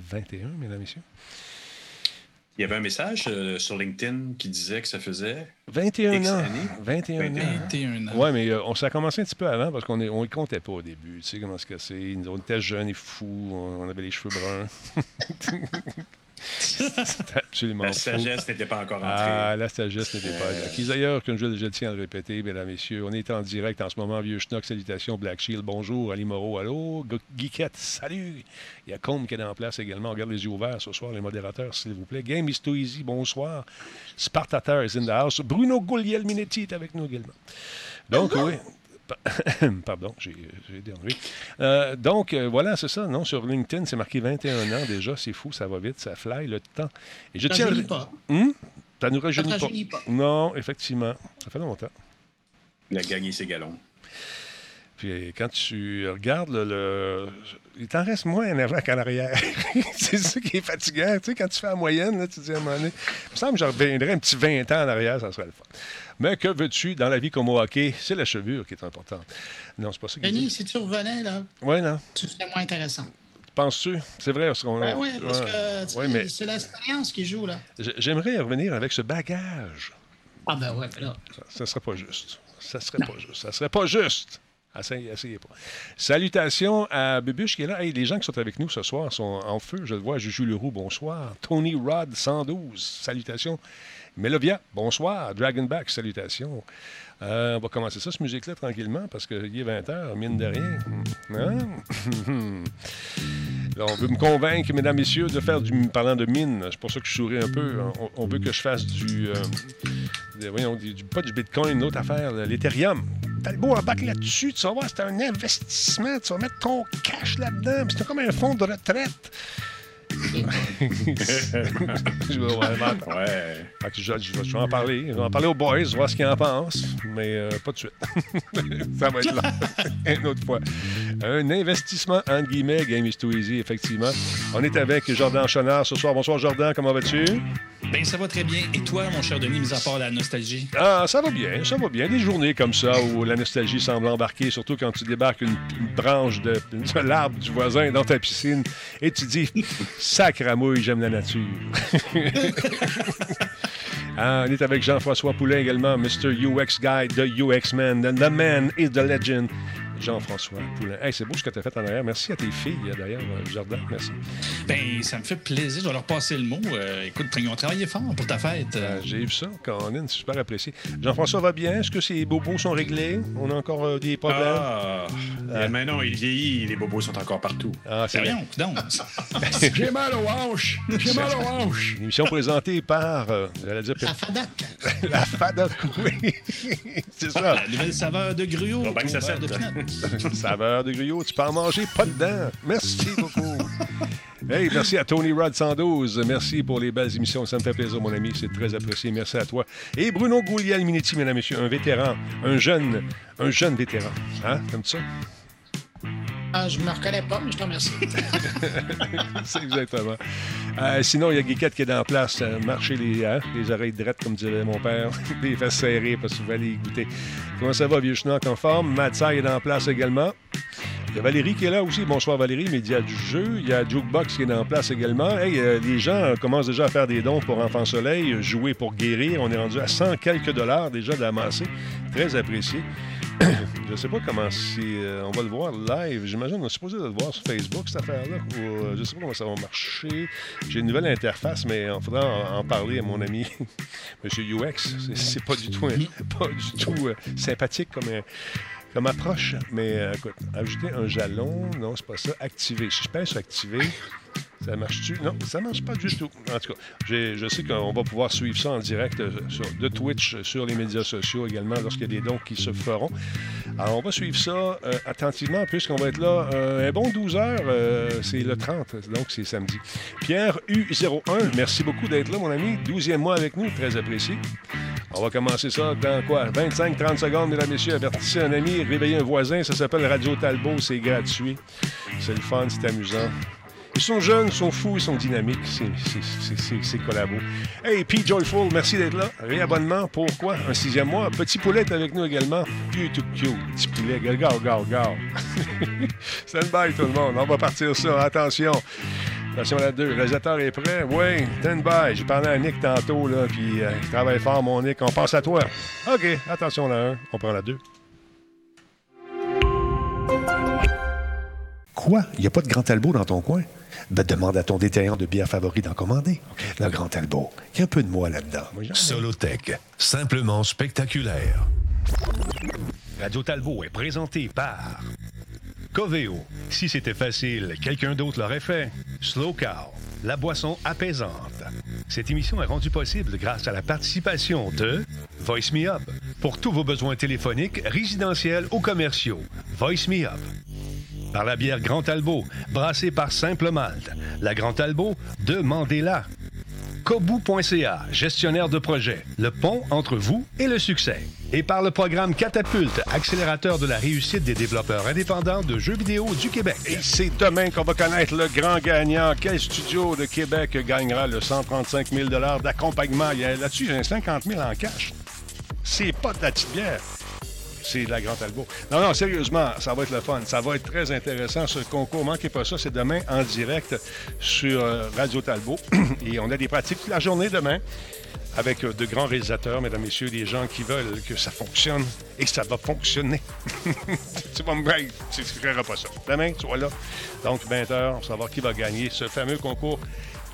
21, mesdames et messieurs. Il y avait un message euh, sur LinkedIn qui disait que ça faisait 21 X ans. années. 21 ans. 21 ans. Oui, mais euh, on s'est commencé un petit peu avant parce qu'on ne le comptait pas au début. Tu sais comment c'est que c'est? Nous, On était jeunes et fous. On on avait les cheveux bruns. Absolument La fou. sagesse n'était pas encore entrée. Ah, la sagesse n'était pas acquise. D'ailleurs, comme je, je tiens à le répéter, mesdames, messieurs, on est en direct en ce moment. Vieux Schnock, salutations. Black Shield, bonjour. Ali Moreau, allô. Gu- Geekette, salut. Il y a Combe qui est en place également. On garde les yeux ouverts ce soir, les modérateurs, s'il vous plaît. Game is too easy, bonsoir. Spartateur is in the house. Bruno Guglielminetti est avec nous également. Donc, oui. Pa- Pardon, j'ai dérangé. Euh, donc, euh, voilà, c'est ça. Non, sur LinkedIn, c'est marqué 21 ans déjà. C'est fou, ça va vite, ça fly le temps. Et je Ça tiens pas. Hum? Ça nous rajeunit Ça pas. Non, effectivement. Ça fait longtemps. Il a gagné ses galons. Puis quand tu regardes le. le- il t'en reste moins en avant qu'en arrière. c'est ça qui est fatigant. Tu sais, quand tu fais la moyenne, là, tu te dis à un moment donné, il me semble que je reviendrais un petit 20 ans en arrière, ça serait le fun. Mais que veux-tu, dans la vie comme au hockey, c'est la chevure qui est importante. Non, c'est pas ça Denis, si tu revenais, là, non. tu serais moins intéressant. Penses-tu? C'est vrai. parce qu'on- Ben oui, parce que Ouais, mais c'est l'expérience qui joue, là. j'aimerais revenir avec ce bagage. Ah ben ouais, mais là. Ça, ça serait pas juste. Ça serait pas juste. Ça serait pas juste. Essayez, essayez pas. Salutations à Bubuche qui est là. Hey, les gens qui sont avec nous ce soir sont en feu. Je le vois. Juju Leroux, bonsoir. Tony Rod, 112, salutations. Melovia, bonsoir. Dragonback, salutations. Euh, on va commencer ça, cette musique-là, tranquillement, parce qu'il est 20h, mine de rien. Hein? Là, on veut me convaincre, mesdames, messieurs, de faire du. Parlant de mine, c'est pour ça que je souris un peu. On, veut que je fasse du. euh, voyons, du, pas du Bitcoin, une autre affaire, l'Ethereum. T'as le beau embarque là-dessus, tu vas voir, c'est un investissement, tu vas mettre ton cash là-dedans, c'est comme un fonds de retraite. je vais, ouais, Ouais. fait que je, je vais, je vais en parler. Je vais en parler aux boys, voir ce qu'ils en pensent, mais euh, pas de suite. Ça va être là, une autre fois. Un investissement, entre guillemets, Game is too easy, effectivement. On est avec Jordan Chenard ce soir. Bonsoir, Jordan, comment vas-tu? Ben, ça va très bien. Et toi, mon cher Denis, mis à part la nostalgie? Ah, ça va bien, ça va bien. Des journées comme ça où la nostalgie semble embarquer, surtout quand tu débarques une, une branche de, de l'arbre du voisin dans ta piscine et tu dis Sacramouille, j'aime la nature. Ah, on est avec Jean-François Poulain également, Mr. UX Guy, The UX Man, the Man is the Legend. Jean-François Poulain. Hey, c'est beau ce que tu as fait en arrière. Merci à tes filles, d'ailleurs, euh, Jordan. Merci. Ben, ça me fait plaisir. Je vais leur passer le mot. Euh, écoute, ils ont travaillé fort pour ta fête. Euh, J'ai vu ça, Colin, c'est super apprécié. Jean-François va bien? Est-ce que ses bobos sont réglés? On a encore euh, des problèmes? Ah, euh, mais non, il vieillit, les bobos sont encore partout. Ah, c'est donc. J'ai mal aux hanches! J'ai mal aux hanches! Une émission présentée par, euh, j'allais dire, La Fadac. la FADOC, oui. c'est ça. La nouvelle saveur de gruau. Bien que ça de. Saveur de gruyot, tu peux en manger pas dedans. Merci beaucoup. Hey, merci à Tony Rod 112. Merci pour les belles émissions. Ça me fait plaisir, mon ami. C'est très apprécié. Merci à toi. Et Bruno Gouliel-Minetti, mesdames et messieurs, un vétéran, un jeune, un jeune vétéran. Hein, comme ça? Ah, je me reconnais pas, mais je te remercie. C'est exactement. Euh, sinon, il y a Guiquette qui est dans la place. Euh, marcher les, hein, les oreilles drettes, comme dirait mon père. les fesses serrées, parce que vous allez y goûter. Comment ça va, vieux schnock en forme? Matsai est dans la place également. Il y a Valérie qui est là aussi. Bonsoir Valérie, média du jeu. Il y a Jukebox qui est la place également. Hey, euh, les gens commencent déjà à faire des dons pour Enfant Soleil, jouer pour guérir. On est rendu à 100 quelques dollars déjà d'amassé. Très apprécié. Je sais pas comment c'est. euh, on va le voir live. J'imagine qu'on est supposé le voir sur Facebook, cette affaire-là. Ou, euh, je sais pas comment ça va marcher. J'ai une nouvelle interface, mais il faudra en, parler à mon ami, M. UX. C'est- pas du tout, pas du tout euh, sympathique comme, comme approche. Mais écoute, ajouter un jalon, non, c'est pas ça. Activer. Si je pèse sur activer. Ça marche-tu? Non, ça marche pas du tout. En tout cas, je sais qu'on va pouvoir suivre ça en direct euh, sur, de Twitch, euh, sur les médias sociaux également, lorsqu'il y a des dons qui se feront. Alors, on va suivre ça euh, attentivement, puisqu'on va être là un bon 12 heures. c'est le 30, donc c'est samedi. Pierre U01, merci beaucoup d'être là, mon ami. 12e mois avec nous, très apprécié. On va commencer ça dans quoi? 25-30 secondes, mesdames, messieurs. Avertissez un ami, réveillez un voisin. Ça s'appelle Radio Talbot, c'est gratuit. C'est le fun, c'est amusant. Ils sont jeunes, ils sont fous, ils sont dynamiques. C'est- collabo. Hey, P. Joyful, merci d'être là. Réabonnement, pourquoi? Un sixième mois. Petit poulet avec nous également. Tout cute. Petit poulet, gar, gar, gar. Stand by tout le monde. On va partir ça. Attention. Attention à la 2. Le réalisateur est prêt. Oui, stand by. J'ai parlé à Nick tantôt, là, puis euh, il travaille fort, mon Nick. On pense à toi. OK, attention la 1. On prend la 2. Quoi? Il n'y a pas de Grand Talbot dans ton coin? Ben, demande à ton détaillant de bière favori d'en commander. Le Grand Talbot. Il y a un peu de moi là-dedans. Solotech, simplement spectaculaire. Radio Talbot est présenté par Coveo. Si c'était facile, quelqu'un d'autre l'aurait fait. Slow Cow, la boisson apaisante. Cette émission est rendue possible grâce à la participation de Voice Me Up. Pour tous vos besoins téléphoniques, résidentiels ou commerciaux, Voice Me Up. Par la bière Grand Talbot, brassée par Simple Malte. La Grand Talbot, demandez-la. Kobu.ca, gestionnaire de projet, le pont entre vous et le succès. Et par le programme Catapulte, accélérateur de la réussite des développeurs indépendants de jeux vidéo du Québec. Et c'est demain qu'on va connaître le grand gagnant. Quel studio de Québec gagnera le 135 000 d'accompagnement? Là-dessus, j'ai un 50 000 en cash. C'est pas de petite bière. C'est la Grande Talbot. Non, non, sérieusement, ça va être le fun. Ça va être très intéressant, ce concours. Manquez pas ça. C'est demain en direct sur euh, Radio Talbot. Et on a des pratiques toute la journée demain avec euh, de grands réalisateurs, mesdames, messieurs, des gens qui veulent que ça fonctionne. Et ça va fonctionner. tu vas me brailler. Tu ne pas ça. Demain, tu sois là. Donc, 20 h, on va savoir qui va gagner ce fameux concours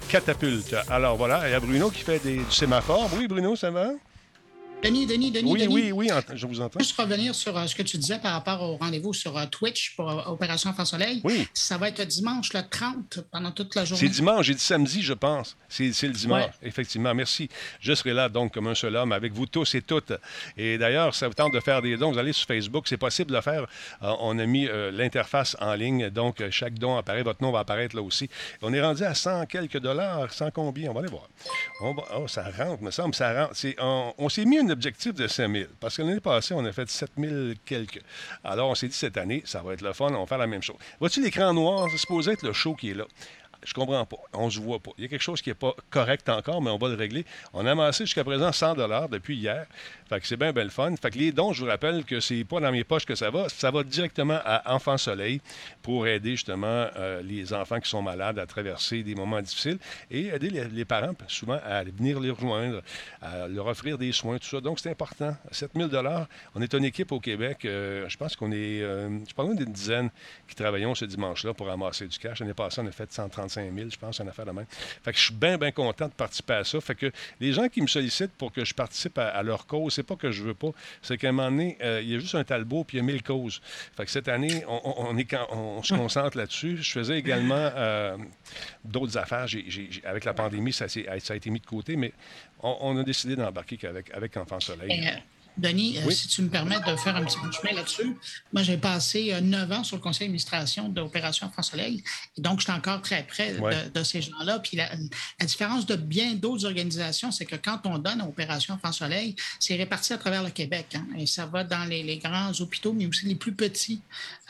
catapulte. Alors voilà, il y a Bruno qui fait des, du sémaphore. Oui, Bruno, ça va? Denis, Denis, Denis, Oui, Denis. oui, oui, je vous entends. Juste revenir sur euh, ce que tu disais par rapport au rendez-vous sur euh, Twitch pour euh, Opération Enfant Soleil. Oui. Ça va être dimanche le 30 pendant toute la journée. C'est dimanche, j'ai dit samedi, je pense. C'est le dimanche, Ouais. effectivement. Merci. Je serai là, donc, comme un seul homme, avec vous tous et toutes. Et d'ailleurs, ça vous tente de faire des dons. Vous allez sur Facebook, c'est possible de le faire. On a mis l'interface en ligne, donc chaque don apparaît. Votre nom va apparaître là aussi. On est rendu à 100 quelques dollars, 100 combien? On va aller voir. On va- oh, ça rentre, me semble, ça rentre. On, on s'est mis un objectif de 5 000, parce que l'année passée, on a fait 7 000 quelques. Alors, on s'est dit cette année, ça va être le fun, on va faire la même chose. Vois-tu l'écran noir? C'est supposé être le show qui est là. Je comprends pas. On se voit pas. Il y a quelque chose qui n'est pas correct encore, mais on va le régler. On a amassé jusqu'à présent 100 depuis hier. Fait que c'est bien, bien le fun. Fait que les dons, je vous rappelle que c'est pas dans mes poches que ça va. Ça va directement à Enfants Soleil pour aider justement euh, les enfants qui sont malades à traverser des moments difficiles et aider les, parents souvent à venir les rejoindre, à leur offrir des soins, tout ça. Donc, c'est important. 7 000 On est une équipe au Québec. euh, je pense qu'on est, euh, je pense, d'une dizaine qui travaillons ce dimanche-là pour ramasser du cash. L'année passée, on a fait 135 000, je pense, une affaire de même. Fait que je suis bien, bien content de participer à ça. Fait que les gens qui me sollicitent pour que je participe à, à leur cause, c'est pas que je veux pas, c'est qu'à un moment donné, euh, il y a juste un talbot puis il y a mille causes. Fait que cette année, on, se concentre là-dessus. Je faisais également euh, d'autres affaires. Avec la pandémie, ça, a été mis de côté, mais on, on a décidé d'embarquer qu'avec avec Enfant Soleil. Denis, euh, Oui. si tu me permets de faire un petit bout de chemin là-dessus, moi j'ai passé euh, neuf ans sur le conseil d'administration d'Opération Enfant Soleil, et donc je suis encore très près Ouais. de, de ces gens-là. Puis la, la différence de bien d'autres organisations, c'est que quand on donne à Opération Enfant Soleil, c'est réparti à travers le Québec, hein, et ça va dans les, les grands hôpitaux, mais aussi les plus petits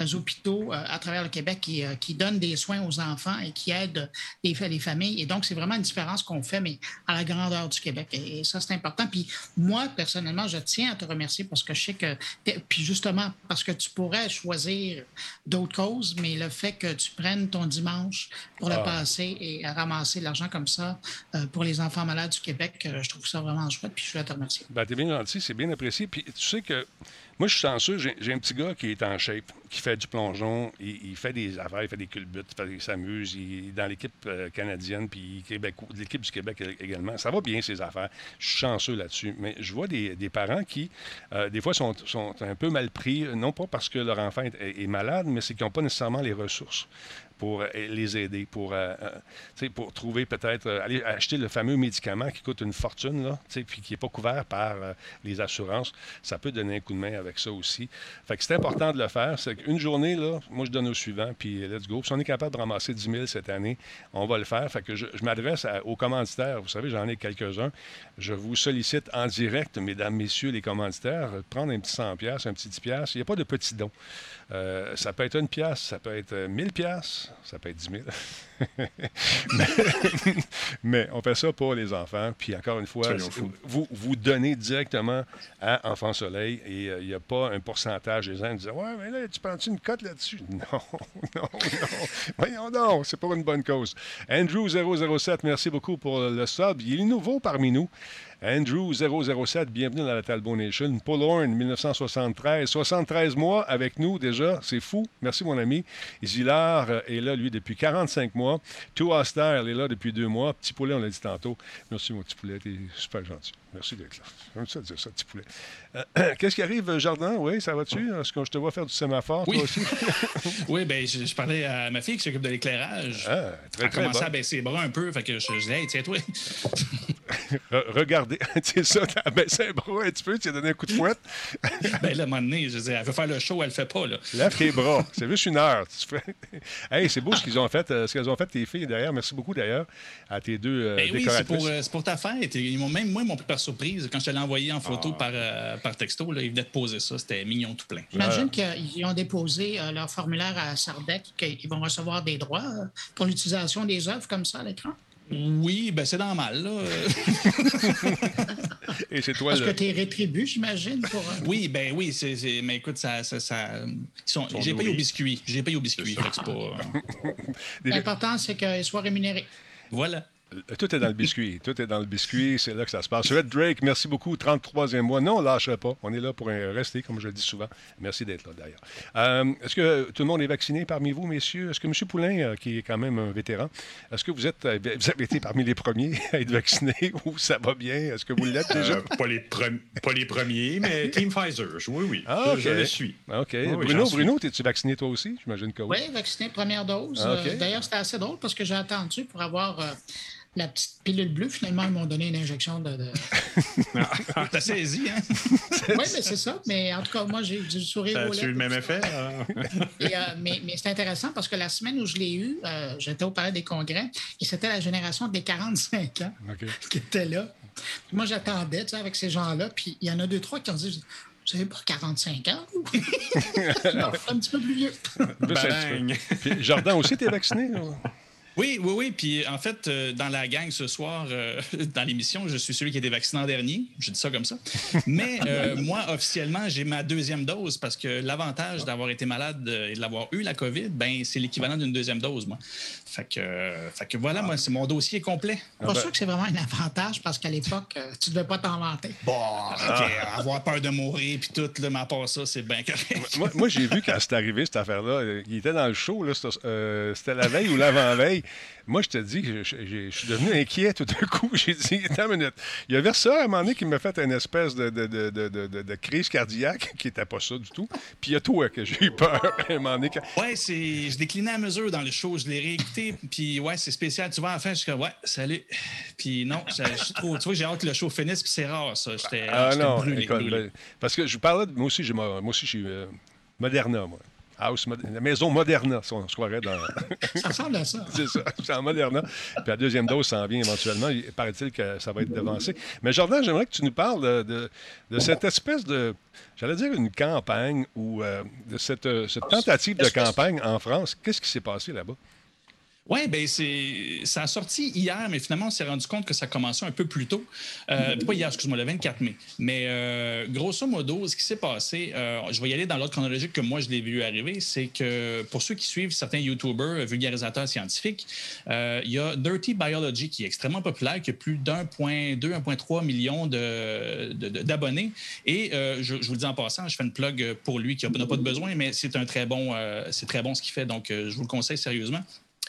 euh, hôpitaux euh, à travers le Québec qui, euh, qui donnent des soins aux enfants et qui aident les, les familles. Et donc c'est vraiment une différence qu'on fait, mais à la grandeur du Québec. Et, et ça, c'est important. Puis moi, personnellement, je tiens à te remercier parce que je sais que, puis justement, parce que tu pourrais choisir d'autres causes, mais le fait que tu prennes ton dimanche pour le Ah. passer et à ramasser de l'argent comme ça euh, pour les enfants malades du Québec, euh, je trouve ça vraiment chouette, puis je voulais te remercier. Ben, t'es bien gentil, c'est bien apprécié. Puis tu sais que moi, je suis chanceux, j'ai un petit gars qui est en shape, qui fait du plongeon, il, fait des affaires, il fait des culbutes, il, il s'amuse, il est dans l'équipe euh, canadienne, puis l'équipe du Québec également. Ça va bien, ses affaires. Je suis chanceux là-dessus. Mais je vois des, parents qui, euh, des fois, sont, un peu mal pris, non pas parce que leur enfant est, malade, mais c'est qu'ils n'ont pas nécessairement les ressources pour euh, les aider, pour, trouver peut-être, aller acheter le fameux médicament qui coûte une fortune, là, puis qui n'est pas couvert par les assurances. Ça peut donner un coup de main avec ça aussi. Fait que c'est important de le faire. C'est qu'une journée, là, moi, je donne au suivant, puis let's go. Si on est capable de ramasser 10 000 cette année, on va le faire. Fait que je, je m'adresse aux commanditaires. Vous savez, j'en ai quelques-uns. Je vous sollicite en direct, mesdames, messieurs, les commanditaires, de prendre un petit 100 pièces, un petit 10 pièces. Il n'y a pas de petits dons. Euh, ça peut être une pièce, ça peut être euh, 1000 pièces, ça peut être 10 000. mais, Mais on fait ça pour les enfants. Puis encore une fois, vous, vous donnez directement à Enfant Soleil et euh, il n'y a pas un pourcentage des gens qui disent Ouais, mais là, tu prends-tu une cote là-dessus? Non, non, non. Voyons donc, c'est pour une bonne cause. Andrew007, merci beaucoup pour le sub. Il est nouveau parmi nous. Andrew007, bienvenue dans la Talbot Nation. Paul Horn, 1973. 73 mois avec nous déjà, c'est fou. Merci mon ami. Zillard euh, est là, lui, depuis 45 mois. Two Aster est là depuis deux mois. Petit poulet, on l'a dit tantôt. Merci mon petit poulet, t'es super gentil. Merci d'être là. J'aime ça dire ça, petit poulet. Euh, Qu'est-ce qui arrive, Jardin? Oui, ça va-tu? Est-ce que je te vois faire du sémaphore, Oui. toi aussi? Oui, ben je, je parlais à ma fille qui s'occupe de l'éclairage. Ah, très, Elle très bon. à baisser les bras un peu, fait que je, je disais, hey, tiens-toi. Re- regardez, c'est ça, t'as baissé un bras un petit peu, tu as donné un coup de fouette. ben là, à un moment donné, je disais, elle veut faire le show, elle le fait pas, là. Lève tes bras. C'est juste une heure. Hey, c'est beau ce qu'ils ont fait, euh, ce qu'elles ont fait tes filles derrière. Merci beaucoup d'ailleurs à tes deux euh, Ben oui, c'est pour, euh, pour ta fête. Ils m'ont même, moi, ils m'ont pris par surprise. Quand je te l'ai envoyé en photo Ah. par, euh, par texto, là, ils venaient de poser ça. C'était mignon tout plein. J'imagine qu'ils ont déposé euh, leur formulaire à Sardec, qu'ils vont recevoir des droits euh, pour l'utilisation des œuvres comme ça à l'écran. Oui, ben c'est normal, là. Et c'est toi Parce que le. tu es rétribué, j'imagine, pour. oui, ben oui, c'est, c'est- mais écoute, ça, ça, ça- ils sont, sont j'ai payé au biscuit. J'ai payé au biscuit. c'est pas, euh, L'important, c'est qu'ils soient rémunérés. voilà. Tout est dans le biscuit. Tout est dans le biscuit. C'est là que ça se passe. Red Drake, merci beaucoup. 33e mois. Non, on ne lâcherait pas. On est là pour euh, rester, comme je le dis souvent. Merci d'être là, d'ailleurs. Euh, est-ce que tout le monde est vacciné parmi vous, messieurs? Est-ce que M. Poulain, euh, qui est quand même un vétéran, est-ce que vous, êtes, euh, vous avez été parmi les premiers à être vaccinés ou ça va bien? Est-ce que vous l'êtes déjà? Euh, pas, les premi- pas les premiers, mais Team Pfizer. Oui, oui. Ah, Je- le suis. OK. Oui, oui, Bruno, suis. Bruno, es-tu vacciné toi aussi? J'imagine que oui. Oui, vacciné première dose. Euh, D'ailleurs, c'était assez drôle parce que j'ai attendu pour avoir euh, la petite pilule bleue. Finalement, ils m'ont donné une injection de. de- T'as saisi, hein? oui, mais c'est ça. Mais en tout cas, moi, j'ai du sourire Ça aux a-tu eu le même effet? Et, euh, mais mais c'est intéressant parce que la semaine où je l'ai eu, euh, j'étais au Palais des Congrès et c'était la génération des 45 ans qui était là. Puis moi, j'attendais tu sais, avec ces gens-là. Puis il y en a deux, trois qui ont dit Vous n'avez pas 45 ans, vous? Non, un petit peu plus vieux. Jardin aussi, t'es vacciné? là? Oui, oui, oui. Puis en fait, euh, dans la gang ce soir, euh, dans l'émission, je suis celui qui a été vacciné en dernier. Je dis ça comme ça. Mais euh, moi, officiellement, j'ai ma deuxième dose parce que l'avantage d'avoir été malade et de l'avoir eu, la COVID, ben c'est l'équivalent d'une deuxième dose, moi. Fait que, euh, fait que voilà, moi, c'est mon dossier complet. Pas sûr que c'est vraiment un avantage parce qu'à l'époque, euh, tu ne devais pas t'en vanter. Bon, OK, avoir peur de mourir puis tout, là, mais à part ça, c'est bien correct. Moi, moi, j'ai vu quand c'est arrivé, cette affaire-là. Il était dans le show, là, c'était euh, c'était la veille ou l'avant-veille. Moi, je te dis, je, je- je- je suis devenu inquiet tout d'un coup. J'ai dit, attends une minute. Il y avait ça à un moment donné qui m'a fait une espèce de, crise cardiaque, qui n'était pas ça du tout. Puis il y a toi que j'ai eu peur à un moment donné. quand- Ouais, c'est. Je déclinais à mesure dans le show, je l'ai réécouté, puis ouais, c'est spécial. Tu vois, à la fin, je suis comme, ouais, salut. Puis non, je je suis trop. Tu vois, j'ai hâte que le show finisse, puis c'est rare, ça. J'étais Ah j'étais non, brûlé, écoute, brûlé. ben, parce que je parlais de. Moi aussi, j'ai, moi aussi, j'ai euh, Moderna, moi. House, la maison Moderna, si on se croirait dans. Ça ressemble à ça. C'est ça, c'est en Moderna. Puis la deuxième dose s'en vient éventuellement. Il paraît-il que ça va être devancé. Mais Jordan, j'aimerais que tu nous parles de, cette espèce de, j'allais dire une campagne ou euh, de cette, euh, cette tentative de campagne en France. Qu'est-ce qui s'est passé là-bas? Oui, ben c'est ça a sorti hier, mais finalement, on s'est rendu compte que ça commençait un peu plus tôt. Euh, pas hier, excuse-moi, le 24 mai. Mais euh, grosso modo, ce qui s'est passé, euh, je vais y aller dans l'ordre chronologique que moi, je l'ai vu arriver, c'est que pour ceux qui suivent certains YouTubers, vulgarisateurs scientifiques, il y a Dirty Biology qui est extrêmement populaire, qui a plus d'1,2, 1,3 million de- de- de- d'abonnés. Et je, vous le dis en passant, je fais une plug pour lui qui n'a pas de besoin, mais c'est un très bon, c'est très bon ce qu'il fait, donc je vous le conseille sérieusement.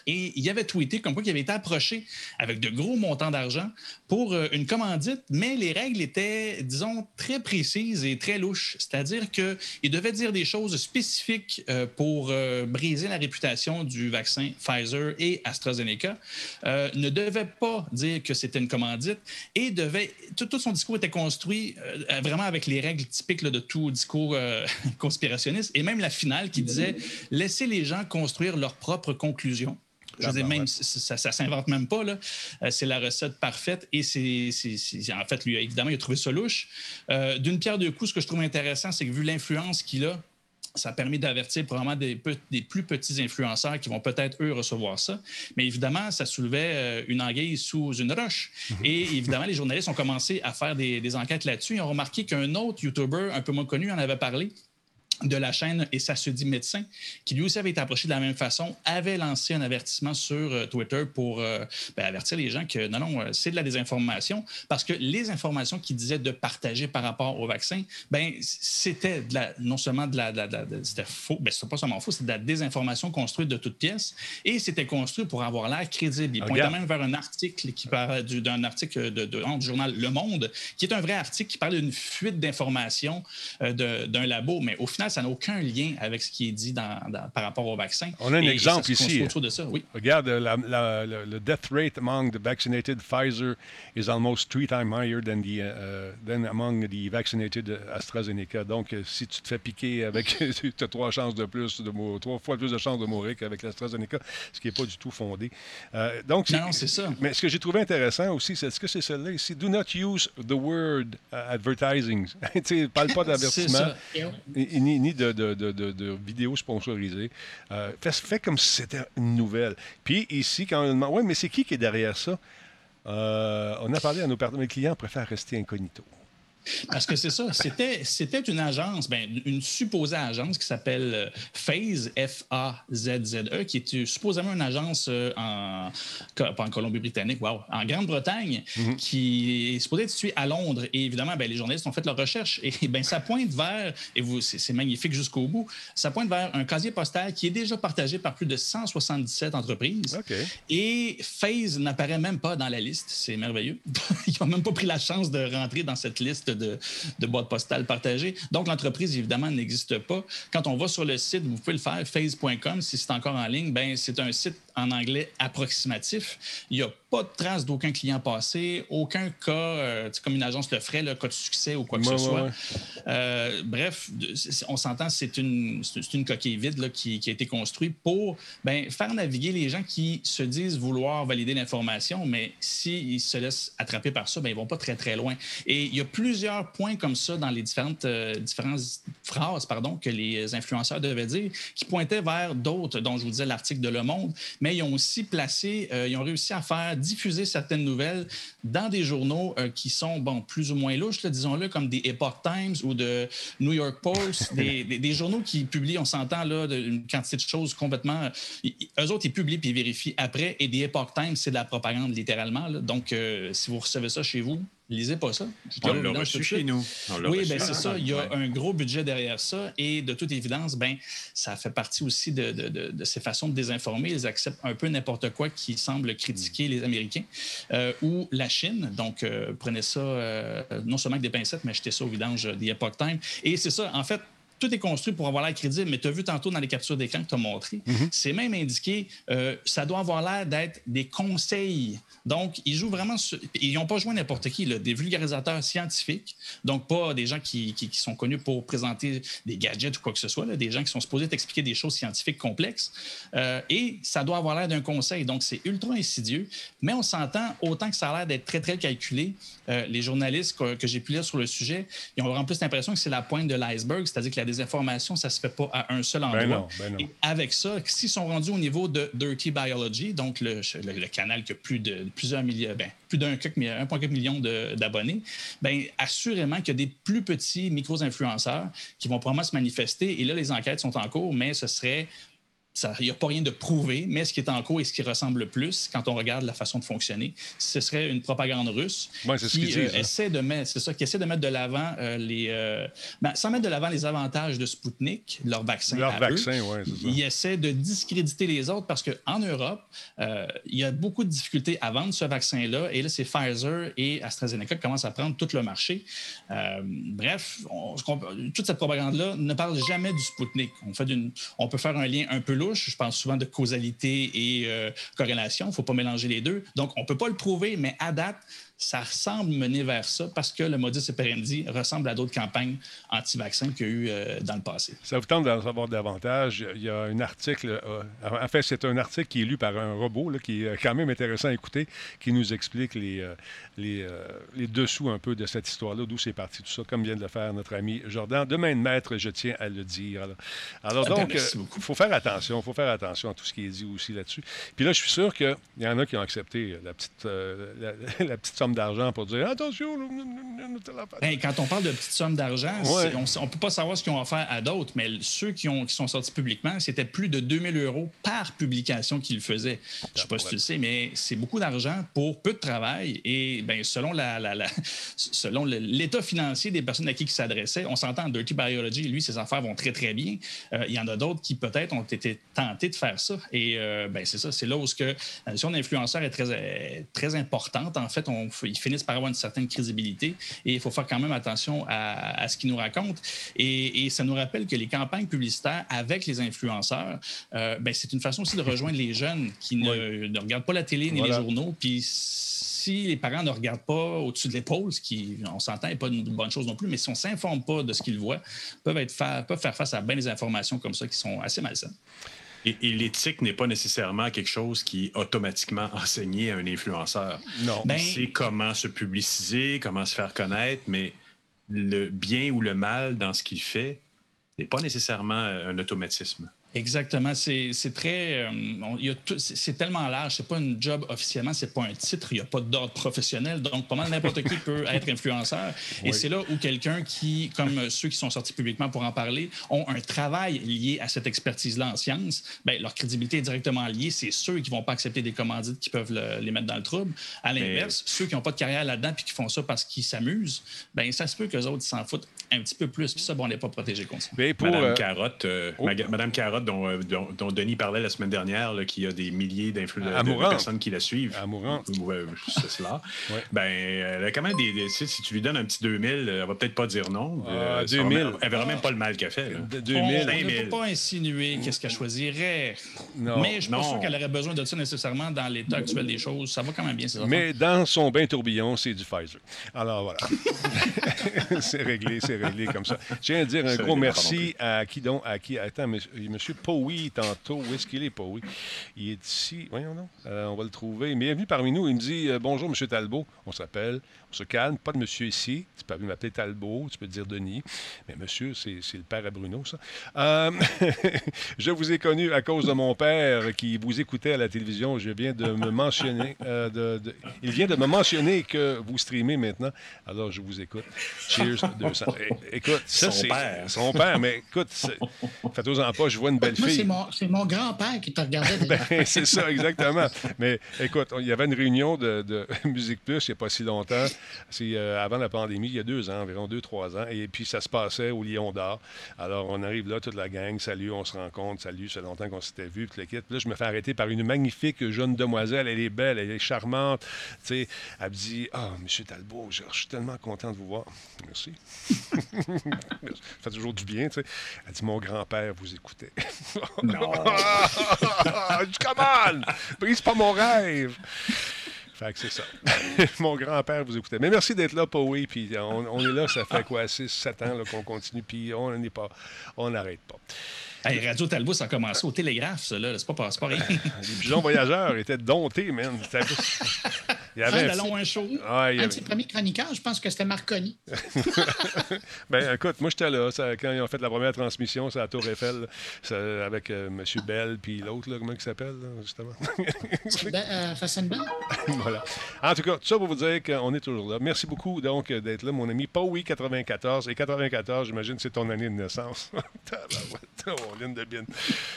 Et il avait tweeté comme quoi il avait été approché avec de gros montants d'argent pour euh, une commandite, mais les règles étaient, disons, très précises et très louches. C'est-à-dire qu'il devait dire des choses spécifiques euh, pour euh, briser la réputation du vaccin Pfizer et AstraZeneca, ne devait pas dire que c'était une commandite et devait. Tout, son discours était construit vraiment avec les règles typiques de tout discours conspirationniste et même la finale qui disait laissez les gens construire leurs propres conclusions. Je veux dire, même, ça, ça s'invente même pas. là. Euh, c'est la recette parfaite. Et c'est, en fait, lui, évidemment, il a trouvé ça louche. Euh, D'une pierre deux coups, ce que je trouve intéressant, c'est que vu l'influence qu'il a, ça a permis d'avertir probablement des, des, plus petits influenceurs qui vont peut-être, eux, recevoir ça. Mais évidemment, ça soulevait euh, une anguille sous une roche. Mhm. Et évidemment, les journalistes ont commencé à faire des, des enquêtes là-dessus. Ils ont remarqué qu'un autre YouTuber un peu moins connu en avait parlé de la chaîne Et ça se dit médecin, qui lui aussi avait été approché de la même façon, avait lancé un avertissement sur euh, Twitter pour euh, ben, avertir les gens que non, non, euh, c'est de la désinformation, parce que les informations qu'il disait de partager par rapport au vaccin, ben c'était non seulement de la, c'était faux, ben c'était pas seulement faux, c'était de la désinformation construite de toutes pièces, et c'était construit pour avoir l'air crédible. Il pointait même vers un article qui parle d'un article de, du journal Le Monde, qui est un vrai article qui parle d'une fuite d'informations d'un labo, mais au final ça n'a aucun lien avec ce qui est dit dans, par rapport au vaccin. On a un exemple ici. Autour de ça, oui. Regarde, le death rate among the vaccinated Pfizer is almost three times higher than, the, uh, than among the vaccinated AstraZeneca. Donc, euh, si tu te fais piquer avec, tu as trois chances de plus, de trois fois plus de chances de mourir qu'avec l'AstraZeneca, ce qui n'est pas du tout fondé. Euh, donc, non, c'est ça. Mais ce que j'ai trouvé intéressant aussi, c'est ce que c'est celle-là ici? Do not use the word uh, advertising. tu ne parle pas d'avertissement ni, de, de, de, vidéos sponsorisées. Euh, fait, comme si c'était une nouvelle. Puis ici, quand on demande, oui, mais c'est qui qui est derrière ça? Euh, on a parlé à nos, mes clients préfèrent rester incognito. Parce que c'est ça, c'était, c'était une agence, ben, une supposée agence qui s'appelle euh, Phase, F-A-Z-Z-E, qui est supposément une agence euh, en, pas en Colombie-Britannique, wow, en Grande-Bretagne, mhm. qui est supposée être située à Londres. Et évidemment, ben, les journalistes ont fait leur recherche et ben, ça pointe vers, et vous, c'est, magnifique jusqu'au bout, ça pointe vers un casier postal qui est déjà partagé par plus de 177 entreprises. Et Phase n'apparaît même pas dans la liste. C'est merveilleux. Ils n'ont même pas pris la chance de rentrer dans cette liste de, boîtes postales partagées. Donc, l'entreprise, évidemment, n'existe pas. Quand on va sur le site, vous pouvez le faire, phase.com, si c'est encore en ligne, ben c'est un site en anglais approximatif. Il n'y a pas de trace d'aucun client passé, aucun cas, euh, comme une agence le ferait, le cas de succès ou quoi que ce soit. Euh, bref, on s'entend, c'est une, une coquille vide là, qui, qui, a été construite pour ben, faire naviguer les gens qui se disent vouloir valider l'information, mais s'ils se laissent attraper par ça, ben, ils ne vont pas très, très loin. Et il y a plusieurs points comme ça dans les différentes, euh, différentes phrases pardon, que les influenceurs devaient dire qui pointaient vers d'autres, dont je vous disais l'article de Le Monde, mais ils ont aussi placé, euh, ils ont réussi à faire diffuser certaines nouvelles dans des journaux euh, qui sont, bon, plus ou moins louches, disons-le, comme des Epoch Times ou de New York Post, des, journaux qui publient, on s'entend là, une quantité de choses complètement. eux autres, ils publient puis ils vérifient après, et des Epoch Times, c'est de la propagande littéralement. Donc, euh, si vous recevez ça chez vous, lisez pas ça. On l'a reçu chez nous. Oui, ben c'est ça. Il y a un gros budget derrière ça. Et de toute évidence, ben, ça fait partie aussi de, de, ces façons de désinformer. Ils acceptent un peu n'importe quoi qui semble critiquer les Américains euh, ou la Chine. Donc, euh, prenez ça euh, non seulement avec des pincettes, mais achetez ça au vidange des Epoch Time. Et c'est ça, en fait, tout est construit pour avoir l'air crédible, mais tu as vu tantôt dans les captures d'écran que tu as montré, mhm. c'est même indiqué, euh, ça doit avoir l'air d'être des conseils. Donc, ils jouent vraiment sur, Ils n'ont pas joué n'importe qui, là, des vulgarisateurs scientifiques, donc pas des gens qui, qui, sont connus pour présenter des gadgets ou quoi que ce soit, là, des gens qui sont supposés t'expliquer des choses scientifiques complexes. Euh, et ça doit avoir l'air d'un conseil. Donc, c'est ultra insidieux, mais on s'entend, autant que ça a l'air d'être très, très calculé, euh, les journalistes que, que j'ai pu lire sur le sujet, ils ont vraiment plus l'impression que c'est la pointe de l'iceberg, c'est-à-dire que la des informations, ça ne se fait pas à un seul ben endroit. Ben Et avec ça, s'ils sont rendus au niveau de Dirty Biology, donc le, canal qui a plus de plusieurs millions, ben, plus d'un 1,4 million d'abonnés, ben, assurément qu'il y a des plus petits micro-influenceurs qui vont probablement se manifester. Et là, les enquêtes sont en cours, mais ce serait il n'y a pas rien de prouvé, mais ce qui est en cours et ce qui ressemble le plus, quand on regarde la façon de fonctionner, ce serait une propagande russe qui euh, essaie de mettre, c'est ça, qui essaie de mettre de l'avant euh, les, euh, ben, sans mettre de l'avant les avantages de Sputnik, leur vaccin. Leur vaccin, oui, c'est ça. Ils essaient de discréditer les autres parce qu'en Europe, il y a beaucoup de difficultés à vendre ce vaccin-là, et là, c'est Pfizer et AstraZeneca qui commencent à prendre tout le marché. bref, toute cette propagande-là ne parle jamais du Sputnik. On, fait on peut faire un lien un peu Je pense souvent de causalité et euh, corrélation. Il ne faut pas mélanger les deux. Donc, on ne peut pas le prouver, mais à date, ça semble mener vers ça parce que le modus operandi ressemble à d'autres campagnes anti-vaccins qu'il y a eu euh, dans le passé. Ça vous tente d'en savoir davantage? Il y a un article, euh, en fait, c'est un article qui est lu par un robot, là, qui est quand même intéressant à écouter, qui nous explique les, euh, les, les, dessous un peu de cette histoire-là, d'où c'est parti tout ça, comme vient de le faire notre ami Jordan. De main de maître, je tiens à le dire. Alors, alors donc, il faut faire attention, il faut faire attention à tout ce qui est dit aussi là-dessus. Puis là, je suis sûr qu'il y en a qui ont accepté la petite, la, la petite somme d'argent pour dire attention. Ben, quand on parle de petites sommes d'argent, Ouais. on ne peut pas savoir ce qu'ils ont offert à d'autres, mais ceux qui, ont, qui sont sortis publiquement, c'était plus de 2000 euros par publication qu'ils faisaient. Je ne sais pas si tu le sais, mais c'est beaucoup d'argent pour peu de travail. Et ben, selon la, la- la- selon l'état financier des personnes à qui ils s'adressaient, on s'entend, Dirty Biology, lui, ses affaires vont très, très bien. Euh, il y en a d'autres qui peut-être ont été tentés de faire ça. Et euh, ben, c'est ça, c'est là où ce que la notion d'influenceur est très, euh, très importante. En fait, on, ils finissent par avoir une certaine crédibilité et il faut faire quand même attention à, à ce qu'ils nous racontent. Et, et ça nous rappelle que les campagnes publicitaires avec les influenceurs, euh, ben, c'est une façon aussi de rejoindre les jeunes qui ne, ne regardent pas la télé ni Voilà. les journaux. Puis si les parents ne regardent pas au-dessus de l'épaule, ce qui, on s'entend, n'est pas une bonne chose non plus, mais si on ne s'informe pas de ce qu'ils voient, peuvent, être fa- peuvent faire face à bien des informations comme ça qui sont assez malsaines. Et, et l'éthique n'est pas nécessairement quelque chose qui est automatiquement enseigné à un influenceur. Non. Ben- C'est comment se publiciser, comment se faire connaître, mais le bien ou le mal dans ce qu'il fait n'est pas nécessairement un automatisme. Exactement. C'est très. euh, c'est tellement large. C'est pas une job officiellement, c'est pas un titre. Il n'y a pas d'ordre professionnel. Donc, pas mal n'importe qui peut être influenceur. Et c'est là où quelqu'un qui, comme ceux qui sont sortis publiquement pour en parler, ont un travail lié à cette expertise-là en sciences, ben, leur crédibilité est directement liée. C'est ceux qui vont pas accepter des commandites qui peuvent le- les mettre dans le trouble. À l'inverse, ceux qui n'ont pas de carrière là-dedans puis qui font ça parce qu'ils s'amusent, ben, ça se peut qu'eux autres s'en foutent un petit peu plus. Puis ça, bon, on n'est pas protégé contre ça. Mais pour, Madame euh, Carotte, euh, oh. Madame Carotte dont, euh, dont- dont Denis parlait la semaine dernière, là, qui a des milliers d'influ- de, personnes qui la suivent. Amourante. Ouais, c'est cela. Ouais. Ben, elle a quand même des. si tu lui donnes un petit 2000, elle va peut-être pas dire non. Ah, ça va 2000. même- Elle verra même pas le mal qu'elle fait. là. de On 2000. ne 2000. peut pas insinuer qu'est-ce qu'elle choisirait. Non. Mais je suis pas Non. sûr qu'elle aurait besoin de ça nécessairement dans l'état actuel des choses. Ça va quand même bien, ces. Mais dans son bain tourbillon, c'est du Pfizer. Alors voilà. c'est réglé, c'est réglé comme ça. Je tiens à dire un gros réglé, merci à qui donc, à qui, attends, monsieur, monsieur Powie, tantôt, où est-ce qu'il est, Powie? Il est ici, voyons donc, Euh, on va le trouver. Bienvenue parmi nous, il me dit, euh, bonjour, monsieur Talbot, on s'appelle, on se calme, pas de monsieur ici, tu peux m'appeler Talbot, tu peux dire Denis, mais monsieur, c'est le père à Bruno, ça. Euh, je vous ai connu à cause de mon père qui vous écoutait à la télévision, je viens de me mentionner, euh, de- de- il vient de me mentionner que vous streamez maintenant, alors je vous écoute. Cheers 200. É- Écoute, ça Son c'est père. son père, mais écoute, c'est- faites-en pas, je vois une belle Moi, fille. mon, c'est mon grand-père qui te regardait. Ben, c'est ça, exactement. Mais écoute, il y avait une réunion de, de Musique Plus il n'y a pas si longtemps. C'est euh, avant la pandémie, il y a deux ans, environ deux, trois ans. Et puis, ça se passait au Lion d'Or. Alors, on arrive là, toute la gang. Salut, on se rencontre. Salut, c'est longtemps qu'on s'était vu. Puis. Puis là, je me fais arrêter par une magnifique jeune demoiselle. Elle est belle, elle est charmante. Tu sais, elle me dit Ah, Monsieur Talbot, je, je suis tellement content de vous voir. Merci. ça fait toujours du bien, tu sais. Elle dit Mon grand-père vous écoutait. Ah, je dis, come on! Brise pas mon rêve! Fait que c'est ça. mon grand-père vous écoutait. Mais merci d'être là, Powie. Puis on, on est là, ça fait quoi, 6, 7 ans qu'on continue. Puis on n'est pas, on n'arrête pas. Hey, Radio Talbot, ça a commencé au télégraphe, ça, là. C'est pas, pas rien. Les pigeons voyageurs étaient domptés, man. Il y avait un un show. Ah, il y Un avait- de ses premiers chroniqueurs, je pense que c'était Marconi. Ben, écoute, moi, j'étais là. ça- quand ils ont fait la première transmission, c'est à la Tour Eiffel, ça, avec euh, M. Bell, puis l'autre, comment il s'appelle, justement? Ben, euh, voilà. En tout cas, tout ça pour vous dire qu'on est toujours là. Merci beaucoup, donc, d'être là, mon ami. Powie 94. Et 94, j'imagine, c'est ton année de naissance. Oh, de.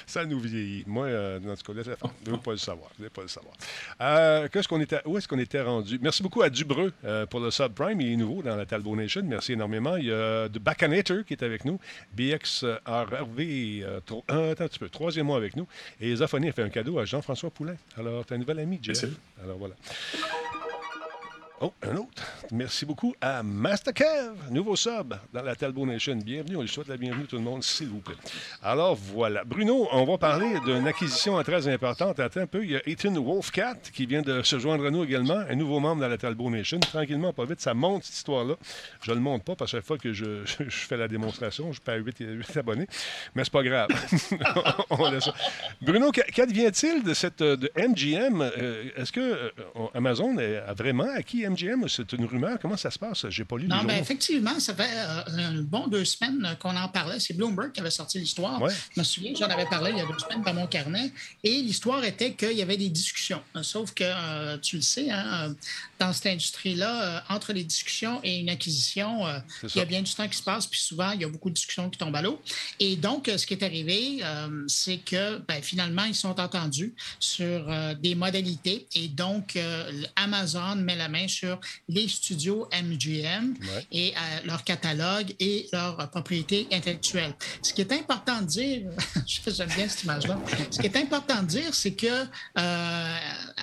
Ça nous vieillit. Moi, euh, dans ce cas-là, je ne veux pas le savoir. Je pas le savoir. Euh, qu'est-ce qu'on était, où est-ce qu'on était rendu? Merci beaucoup à Dubreux euh, pour le subprime. Il est nouveau dans la Talbot Nation. Merci énormément. Il y a The Bacanator qui est avec nous. BXRV, euh, tro- euh, attends un petit peu, troisième mois avec nous. Et Zophonie a fait un cadeau à Jean-François Poulain. Alors, tu un nouvel ami, Jeff. Merci. Alors, voilà. Oh, un autre. Merci beaucoup à Master Kev, nouveau sub dans la Talbot Nation. Bienvenue, on lui souhaite la bienvenue tout le monde, s'il vous plaît. Alors voilà. Bruno, on va parler d'une acquisition très importante. Attends un peu, il y a Ethan Wolfcat qui vient de se joindre à nous également, un nouveau membre dans la Talbot Nation. Tranquillement, pas vite, ça monte cette histoire-là. Je ne le montre pas parce que chaque fois que je, je, fais la démonstration, je perds 8, 8 abonnés. Mais c'est pas grave. on laisse ça. Bruno, qu'advient-il de cette de MGM? Euh, est-ce que euh, Amazon a vraiment acquis MGM? C'est une rumeur. Comment ça se passe? J'ai pas lu. Non, bien, effectivement, ça fait euh, un bon deux semaines qu'on en parlait. C'est Bloomberg qui avait sorti l'histoire. Je me souviens, j'en avais parlé il y a deux semaines dans mon carnet. Et l'histoire était qu'il y avait des discussions. Sauf que, tu le sais, hein, dans cette industrie-là, entre les discussions et une acquisition, il y a bien du temps qui se passe. Puis souvent, il y a beaucoup de discussions qui tombent à l'eau. Et donc, ce qui est arrivé, c'est que ben, finalement, ils sont entendus sur des modalités. Et donc, Amazon met la main sur les studios MGM et euh, leur catalogue et leur propriété intellectuelle. Ce qui est important de dire, j'aime bien cette image-là, ce qui est important de dire, c'est que euh,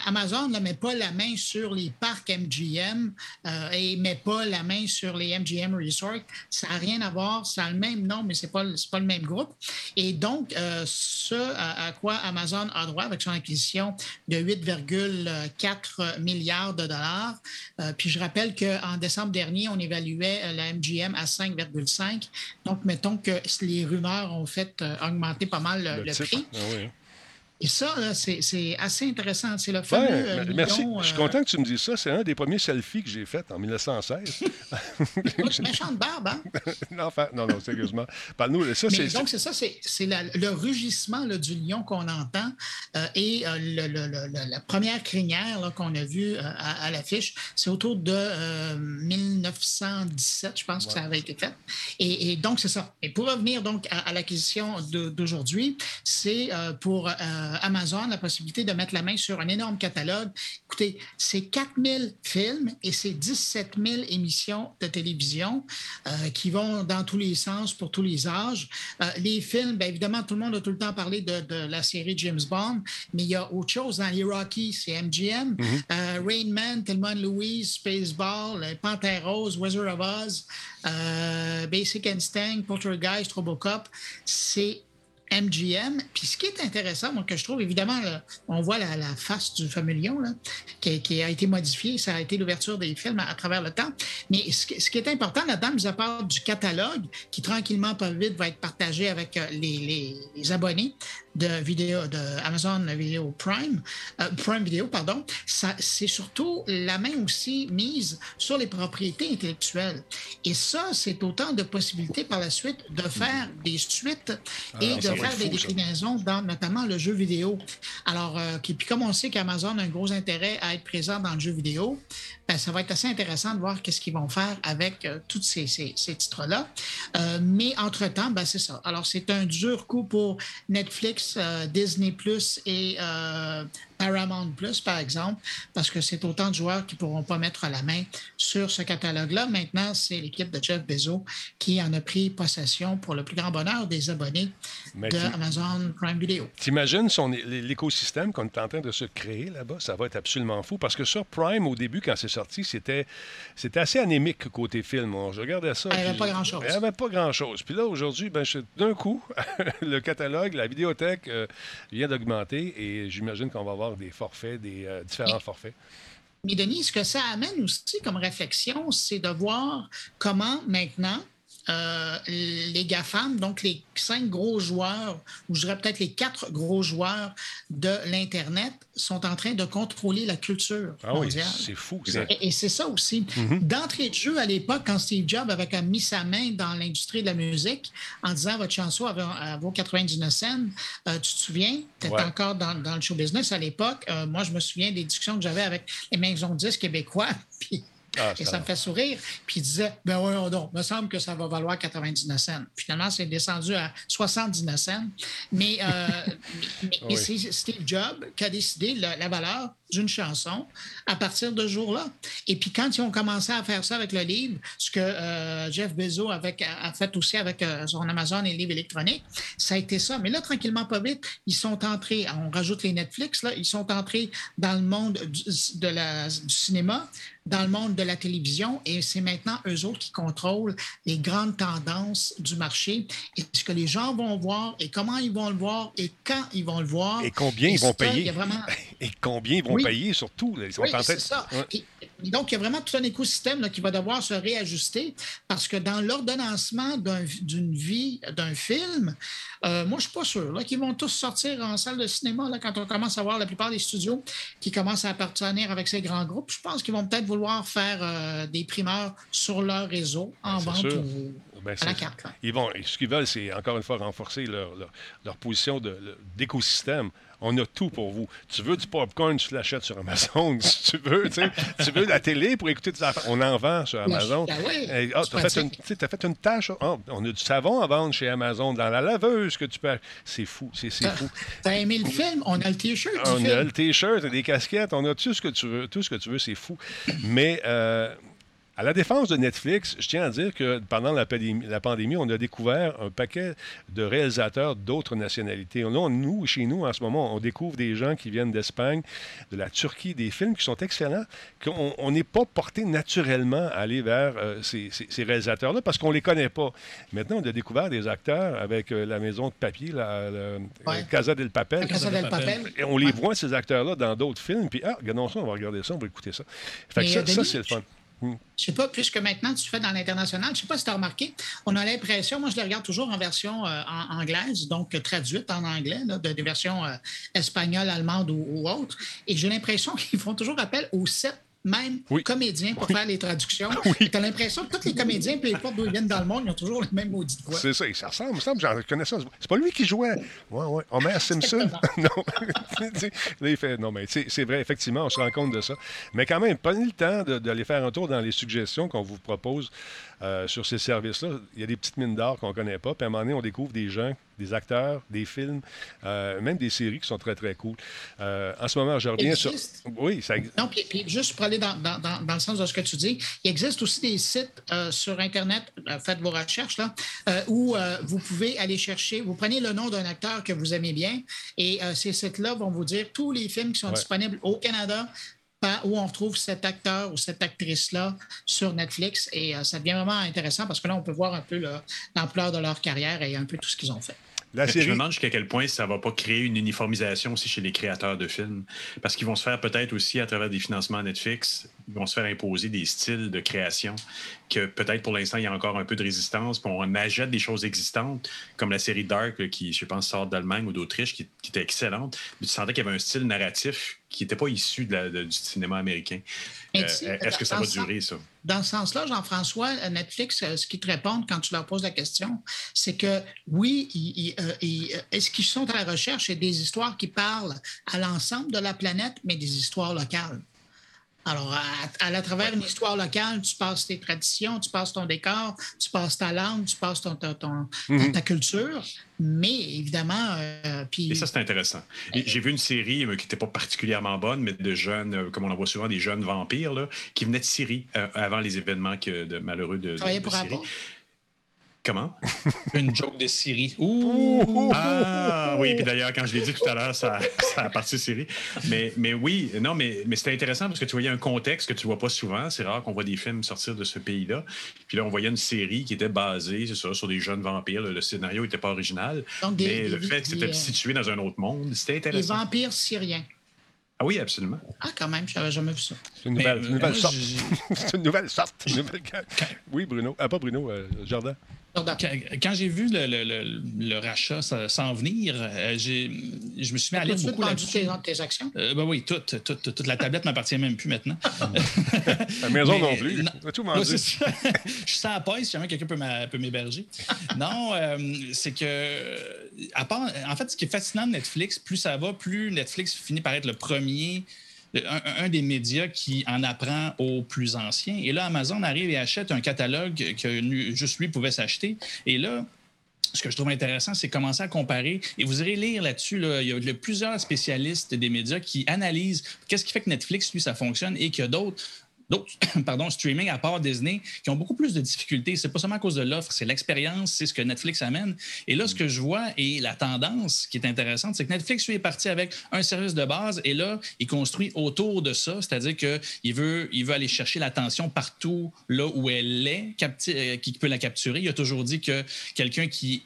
Amazon ne met pas la main sur les parcs MGM euh, et ne met pas la main sur les MGM Resorts. Ça n'a rien à voir, ça a le même nom, mais ce n'est pas, pas le même groupe. Et donc, ce à, à, quoi Amazon a droit avec son acquisition de 8,4 milliards de dollars, puis je rappelle qu'en décembre dernier, on évaluait euh, la MGM à 5,5. Donc, mettons que les rumeurs ont fait euh, augmenter pas mal le, prix. Ah et ça, c'est assez intéressant. C'est le fameux. Euh, merci. je suis content que tu me dises ça. C'est un des premiers selfies que j'ai fait en 1916. méchante barbe, hein? non, enfin, non, non, sérieusement. Parle-nous. Ça, donc, c'est ça, c'est le rugissement du lion qu'on entend euh, et euh, le, la première crinière qu'on a vue à, l'affiche, c'est autour de 1917, je pense que ça avait été fait. Et, donc, c'est ça. Et pour revenir donc à, à l'acquisition d'aujourd'hui, c'est pour euh, Amazon la possibilité de mettre la main sur un énorme catalogue. Écoutez, c'est 4000 films et c'est 17 000 émissions de télévision euh, qui vont dans tous les sens pour tous les âges. Euh, les films, bien évidemment, tout le monde a tout le temps parlé de, la série James Bond, mais il y a autre chose dans les Rocky, c'est MGM. Mm-hmm. Rain Man, Thelma Louise, Spaceball, Panthère Rose, Wizard of Oz, Basic Instinct, Poltergeist, Robocop, c'est MGM. Puis ce qui est intéressant, moi, que je trouve, évidemment, on voit la, face du fameux lion là, qui, a été modifié. Ça a été l'ouverture des films à, travers le temps. Mais ce, qui est important là-dedans, mis à part du catalogue, qui tranquillement, pas vite, va être partagé avec euh, les, abonnés de vidéo de Amazon Video Prime, euh, Prime Video, pardon, c'est surtout la main aussi mise sur les propriétés intellectuelles. Et ça, c'est autant de possibilités par la suite de faire des suites et ah, de faire des déclinaisons dans notamment le jeu vidéo. Alors, euh, puis comme on sait qu'Amazon a un gros intérêt à être présent dans le jeu vidéo, ben, ça va être assez intéressant de voir qu'est-ce qu'ils vont faire avec euh, tous ces, titres-là. Euh, mais entre-temps, ben, c'est ça. Alors, c'est un dur coup pour Netflix, Disney Plus et Paramount Plus, par exemple, parce que c'est autant de joueurs qui ne pourront pas mettre la main sur ce catalogue-là. Maintenant, c'est l'équipe de Jeff Bezos qui en a pris possession pour le plus grand bonheur des abonnés de Amazon Prime Video. T'imagines l'écosystème qu'on est en train de se créer là-bas? Ça va être absolument fou parce que sur Prime, au début, quand c'est sorti, c'était assez anémique côté film. Je regardais ça. Il n'y avait pas grand-chose. Il n'y avait pas grand-chose. Puis là, aujourd'hui, ben, d'un coup, le catalogue, la vidéothèque euh, vient d'augmenter et j'imagine qu'on va avoir des forfaits, des euh, différents forfaits. Mais Denis, ce que ça amène aussi comme réflexion, c'est de voir comment maintenant euh, les GAFAM, donc les cinq gros joueurs, ou je dirais peut-être les quatre gros joueurs de l'Internet, sont en train de contrôler la culture ah mondiale. Oui, c'est fou. Et, c'est ça aussi. Mm-hmm. D'entrée de jeu, à l'époque, quand Steve Jobs avait mis sa main dans l'industrie de la musique en disant votre chanson vaut 99 cents, euh, tu te souviens, tu étais encore dans, le show business à l'époque. Euh, moi, je me souviens des discussions que j'avais avec les maisons de disques québécois. Puis ah, et ça me fait sourire. Puis il disait, ben oui, donc, me semble que ça va valoir 99 cents. Finalement, c'est descendu à 79 cents. Mais, euh, c'est Steve Jobs qui a décidé la, valeur d'une chanson à partir de ce jour-là. Et puis quand ils ont commencé à faire ça avec le livre, ce que euh, Jeff Bezos avec, a fait aussi avec euh, son Amazon et les livres électroniques, ça a été ça. Mais là, tranquillement, pas vite, ils sont entrés, on rajoute les Netflix, là, ils sont entrés dans le monde du, de la, du cinéma, dans le monde de la télévision et c'est maintenant eux autres qui contrôlent les grandes tendances du marché et ce que les gens vont voir et comment ils vont le voir et quand ils vont le voir. Et combien ils vont payer. Et combien ils vont payer surtout. Ils sont oui, c'est ça. donc, il y a vraiment tout un écosystème qui va devoir se réajuster parce que dans l'ordonnancement d'une vie, d'un film, euh, moi, je ne suis pas sûr qu'ils vont tous sortir en salle de cinéma là, quand on commence à voir la plupart des studios qui commencent à appartenir avec ces grands groupes. Je pense qu'ils vont peut-être vouloir faire euh, des primeurs sur leur réseau en ben, vente ben, à la carte. Ils vont, ce qu'ils veulent, c'est encore une fois renforcer leur, leur, position d'écosystème on a tout pour vous. Tu veux du popcorn, tu l'achètes sur Amazon. si tu veux, tu veux la télé pour écouter tes affaires, on en vend sur Amazon. Ben oui, ah, tu as, fait une tâche. Ah, on a du savon à vendre chez Amazon dans la laveuse que tu peux. C'est fou, c'est fou. T'as aimé le film? On a le T-shirt. On a le T-shirt, des casquettes, on a tout ce que tu veux. Tout ce que tu veux, c'est fou. Mais. Euh, à la défense de Netflix, je tiens à dire que pendant la, pandémie, on a découvert un paquet de réalisateurs d'autres nationalités. Là, nous, chez nous, en ce moment, on découvre des gens qui viennent d'Espagne, de la Turquie, des films qui sont excellents, qu'on n'est pas porté naturellement à aller vers euh, ces, réalisateurs-là parce qu'on ne les connaît pas. Maintenant, on a découvert des acteurs avec euh, la maison de papier, la, euh, Casa del Papel. Casa del Papel. Et on les voit, ces acteurs-là, dans d'autres films. Puis, ah, regardons ça, on va regarder ça, on va écouter ça. Fait que ça c'est le fun. Je sais pas, puisque maintenant tu fais dans l'international, je sais pas si tu as remarqué, on a l'impression, moi je les regarde toujours en version euh, anglaise, donc traduite en anglais, de, des versions euh, espagnoles, allemandes ou, ou autres, et j'ai l'impression qu'ils font toujours appel aux sept même comédiens pour faire les traductions. Tu as l'impression que tous les comédiens, peu importe d'où ils viennent dans le monde, ils ont toujours le même maudit voix. C'est ça, ça ressemble, ça j'en reconnais ça. C'est pas lui qui jouait. Ouais, ouais. Homer Simpson? non. Là, il fait, non, mais c'est vrai, effectivement, on se rend compte de ça. Mais quand même, prenez le temps d'aller faire un tour dans les suggestions qu'on vous propose. Euh, sur ces services-là, il y a des petites mines d'or qu'on ne connaît pas. Puis à un moment donné, on découvre des gens, des acteurs, des films, euh, même des séries qui sont très, très cool. Euh, en ce moment, je reviens sur. Oui, ça existe. Non, puis, juste pour aller dans, dans, dans, le sens de ce que tu dis, il existe aussi des sites sur Internet, faites vos recherches, là, où vous pouvez aller chercher, vous prenez le nom d'un acteur que vous aimez bien, et ces sites-là vont vous dire tous les films qui sont disponibles au Canada, où on retrouve cet acteur ou cette actrice-là sur Netflix. Et euh, ça devient vraiment intéressant parce que là, on peut voir un peu l'ampleur de leur carrière et un peu tout ce qu'ils ont fait. La série... Je me demande jusqu'à quel point ça ne va pas créer une uniformisation aussi chez les créateurs de films. Parce qu'ils vont se faire peut-être aussi, à travers des financements Netflix, ils vont se faire imposer des styles de création que peut-être pour l'instant, il y a encore un peu de résistance. Puis on achète des choses existantes, comme la série Dark, qui, je pense, sort d'Allemagne ou d'Autriche, qui, était excellente. Mais tu sentais qu'il y avait un style narratif qui n'était pas issu de du cinéma américain. Euh, est-ce que ça va durer, ça? Dans ce sens-là, Jean-François, euh, Netflix, euh, ce qu'ils te répondent quand tu leur poses la question, c'est que oui, est-ce qu'ils sont à la recherche des histoires qui parlent à l'ensemble de la planète, mais des histoires locales? Alors, à, travers une histoire locale, tu passes tes traditions, tu passes ton décor, tu passes ta langue, tu passes ton, mhm. ta culture, mais évidemment... Euh, puis... Et ça, c'est intéressant. J'ai vu une série euh, qui n'était pas particulièrement bonne, mais de jeunes, euh, comme on en voit souvent, des jeunes vampires, là, qui venaient de Syrie avant les événements que, de, malheureux de, de, de Syrie. Comment? Une joke de Syrie. Ouh! Ah oui, puis d'ailleurs, quand je l'ai dit tout à l'heure, ça, ça, a parti Syrie. Mais, mais oui, non, mais, mais c'était intéressant parce que tu voyais un contexte que tu vois pas souvent. C'est rare qu'on voit des films sortir de ce pays-là. Puis là, on voyait une série qui était basée, c'est ça, sur des jeunes vampires. Le, scénario n'était pas original. mais le fait que c'était situé dans un autre monde, c'était intéressant. Les vampires syriens. Ah oui, absolument. Ah, quand même, je n'avais jamais vu ça. C'est une nouvelle, nouvelle sorte. c'est une nouvelle sorte. Oui, Bruno. Ah, pas Bruno, euh, Jardin. Quand, j'ai vu le, rachat s'en venir, euh, je me suis mis à lire beaucoup là-dessus. tes actions? Euh, ben oui, toute, toute, toute, la tablette m'appartient même plus maintenant. la maison non plus. tout je suis sans paille si jamais quelqu'un peut m'héberger. non, euh, c'est que, à part, en fait, ce qui est fascinant de Netflix, plus ça va, plus Netflix finit par être le premier un, des médias qui en apprend aux plus anciens. Et là, Amazon arrive et achète un catalogue que juste lui pouvait s'acheter. Et là, ce que je trouve intéressant, c'est commencer à comparer. Et vous irez lire là-dessus. Là, il y a plusieurs spécialistes des médias qui analysent qu'est-ce qui fait que Netflix, lui, ça fonctionne et a d'autres d'autres pardon, streaming à part Disney qui ont beaucoup plus de difficultés. C'est pas seulement à cause de l'offre, c'est l'expérience, c'est ce que Netflix amène. Et là, ce que je vois et la tendance qui est intéressante, c'est que Netflix lui est parti avec un service de base et là, il construit autour de ça, c'est-à-dire qu'il veut, il veut aller chercher l'attention partout là où elle est, euh, qui peut la capturer. Il a toujours dit que quelqu'un qui,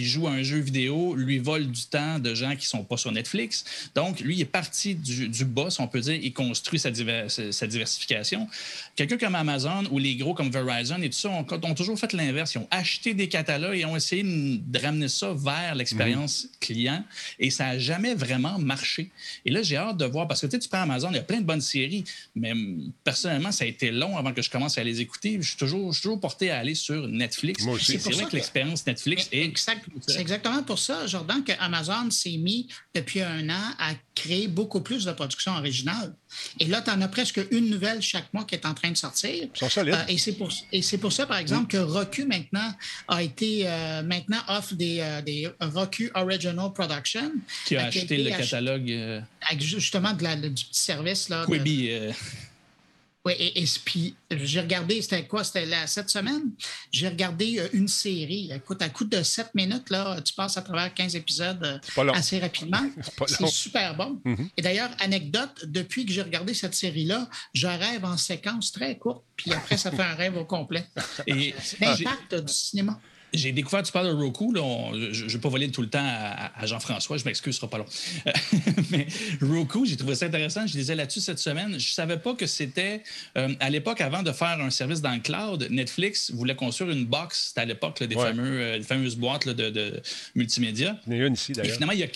joue à un jeu vidéo lui vole du temps de gens qui sont pas sur Netflix. Donc, lui, il est parti du, du bas, si on peut dire, il construit sa diversification. Quelqu'un comme Amazon ou les gros comme Verizon et tout ça ont, ont toujours fait l'inverse. Ils ont acheté des catalogues et ont essayé de ramener ça vers l'expérience mhm. client et ça n'a jamais vraiment marché. Et là, j'ai hâte de voir parce que tu, sais, tu prends Amazon, il y a plein de bonnes séries, mais personnellement, ça a été long avant que je commence à les écouter. Je suis toujours, toujours porté à aller sur Netflix. C'est vrai que, l'expérience Netflix est. C'est exactement pour ça, Jordan, que Amazon s'est mis depuis un an à créer beaucoup plus de production originale. Et là, tu en as presque une nouvelle chaque mois qui est en train de sortir. Ils sont solides. Euh, et c'est pour, et c'est pour ça, par exemple, que Roku maintenant a été euh, maintenant offre des, euh, des Roku Original Production. Qui a acheté le catalogue. Avec justement de la, du petit service. Là, Quibi. Oui, et, puis j'ai regardé, c'était quoi? C'était cette semaine? J'ai regardé euh, une série. Écoute, à coup de 7 minutes, là, tu passes à travers 15 épisodes euh, assez rapidement. C'est super bon. Mm-hmm. Et d'ailleurs, anecdote, depuis que j'ai regardé cette série-là, je rêve en séquence très courte, puis après, ça fait un rêve au complet. Et l'impact du cinéma. J'ai découvert, tu parles de Roku, là, je ne vais pas voler tout le temps à, Jean-François, je m'excuse, ce sera pas long. mais Roku, j'ai trouvé ça intéressant, je lisais là-dessus cette semaine. Je ne savais pas que c'était, euh, à l'époque, avant de faire un service dans le cloud, Netflix voulait construire une box, c'était à l'époque des, fameux, euh, fameuses boîtes de, de, multimédia. Il y en a une ici, d'ailleurs. finalement, il y a,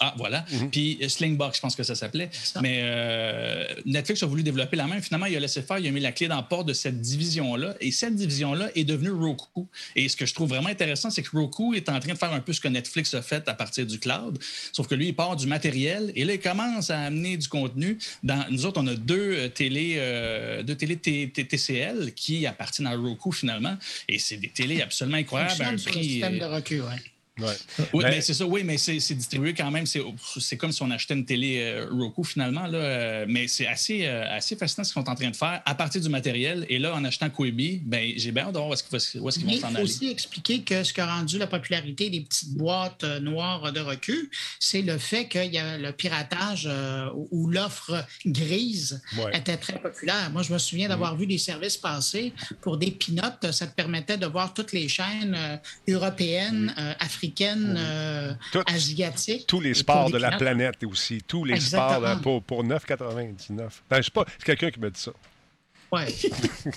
ah, voilà. Mhm. Puis euh, Slingbox, je pense que ça s'appelait. Mais euh, Netflix a voulu développer la même. Finalement, il a laissé faire, il a mis la clé dans le port de cette division-là. Et cette division-là est devenue Roku. Et ce que je trouve vraiment intéressant, c'est que Roku est en train de faire un peu ce que Netflix a fait à partir du cloud. Sauf que lui, il part du matériel et là, il commence à amener du contenu. Dans, nous autres, on a deux euh, télé, deux télé TCL qui appartiennent à Roku finalement. Et c'est des télés absolument incroyables. Un prix, de Roku, ouais. Oui, ben, mais c'est ça, oui, mais c'est distribué quand même. C'est comme si on achetait une télé euh, Roku finalement. Là, euh, mais c'est assez, euh, assez fascinant ce qu'ils sont en train de faire à partir du matériel. Et là, en achetant Quibi, ben, j'ai bien hâte de voir où est-ce qu'ils vont s'en aller. Il faut aussi expliquer que ce qui a rendu la popularité des petites boîtes noires de recul, c'est le fait qu'il y a le piratage ou l'offre grise était très populaire. Moi, je me souviens d'avoir mm. vu des services passer pour des pinottes. Ça te permettait de voir toutes les chaînes européennes, africaines africaine, euh, asiatique. Tous les sports de la planète aussi. Tous les sports euh, pour, pour 9,99. Ben, je pas, c'est quelqu'un qui m'a dit ça. Oui.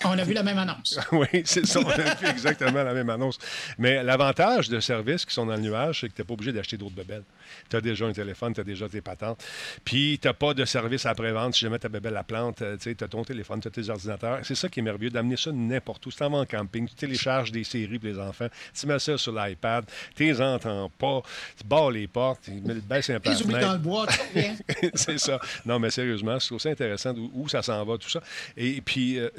on a vu la même annonce. oui, c'est ça. On a vu exactement la même annonce. Mais l'avantage de services qui sont dans le nuage, c'est que tu n'es pas obligé d'acheter d'autres bebelles tu as déjà un téléphone, tu as déjà tes patentes. Puis, tu n'as pas de service après-vente. Si jamais ta bébé la plante, euh, tu as ton téléphone, tu as tes ordinateurs. C'est ça qui est merveilleux, d'amener ça n'importe où. Si tu en vas en camping, tu télécharges des séries pour les enfants, tu mets ça sur l'iPad, tu les entends pas, tu barres les portes, tu baisses un peu dans le bois, C'est ça. Non, mais sérieusement, c'est aussi intéressant où, ça s'en va, tout ça. Et puis, euh,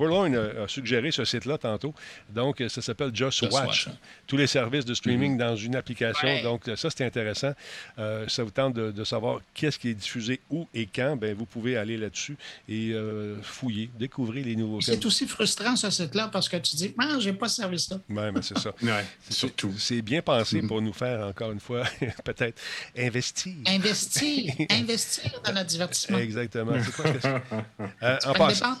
euh a, suggéré ce site-là tantôt. Donc, ça s'appelle Just, Watch. Hein. Tous les services de streaming mm-hmm. dans une application. Donc, ça, c'est intéressant. Euh, ça vous tente de, savoir qu'est-ce qui est diffusé où et quand, ben vous pouvez aller là-dessus et euh, fouiller, découvrir les nouveaux C'est aussi frustrant, ce site-là, parce que tu dis, ah, j'ai pas ce service-là. Oui, mais c'est ça. ouais, surtout. C'est bien pensé pour nous faire, encore une fois, peut-être investir. Investir. investir dans notre divertissement. Exactement. C'est quoi que euh, en, passant,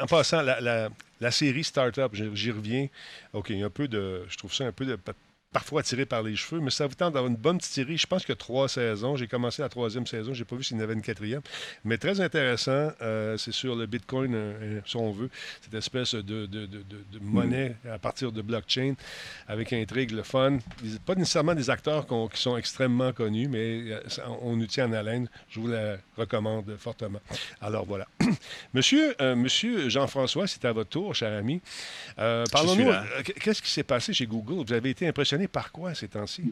en, passant, la, la série Startup, j'y reviens. OK, un peu de. Je trouve ça un peu de parfois tiré par les cheveux, mais ça vous tente d'avoir une bonne petite série. Je pense qu'il y a trois saisons. J'ai commencé la troisième saison. Je n'ai pas vu s'il y en avait une quatrième. Mais très intéressant. Euh, c'est sur le Bitcoin, euh, euh, si on veut. Cette espèce de, monnaie à partir de blockchain avec intrigue, le fun. Pas nécessairement des acteurs qui sont extrêmement connus, mais on nous tient en haleine. Je vous la recommande fortement. Alors voilà. monsieur, monsieur Jean-François, c'est à votre tour, cher ami. Parlons-nous. Qu'est-ce qui s'est passé chez Google? Vous avez été impressionné passionné par quoi ces temps-ci?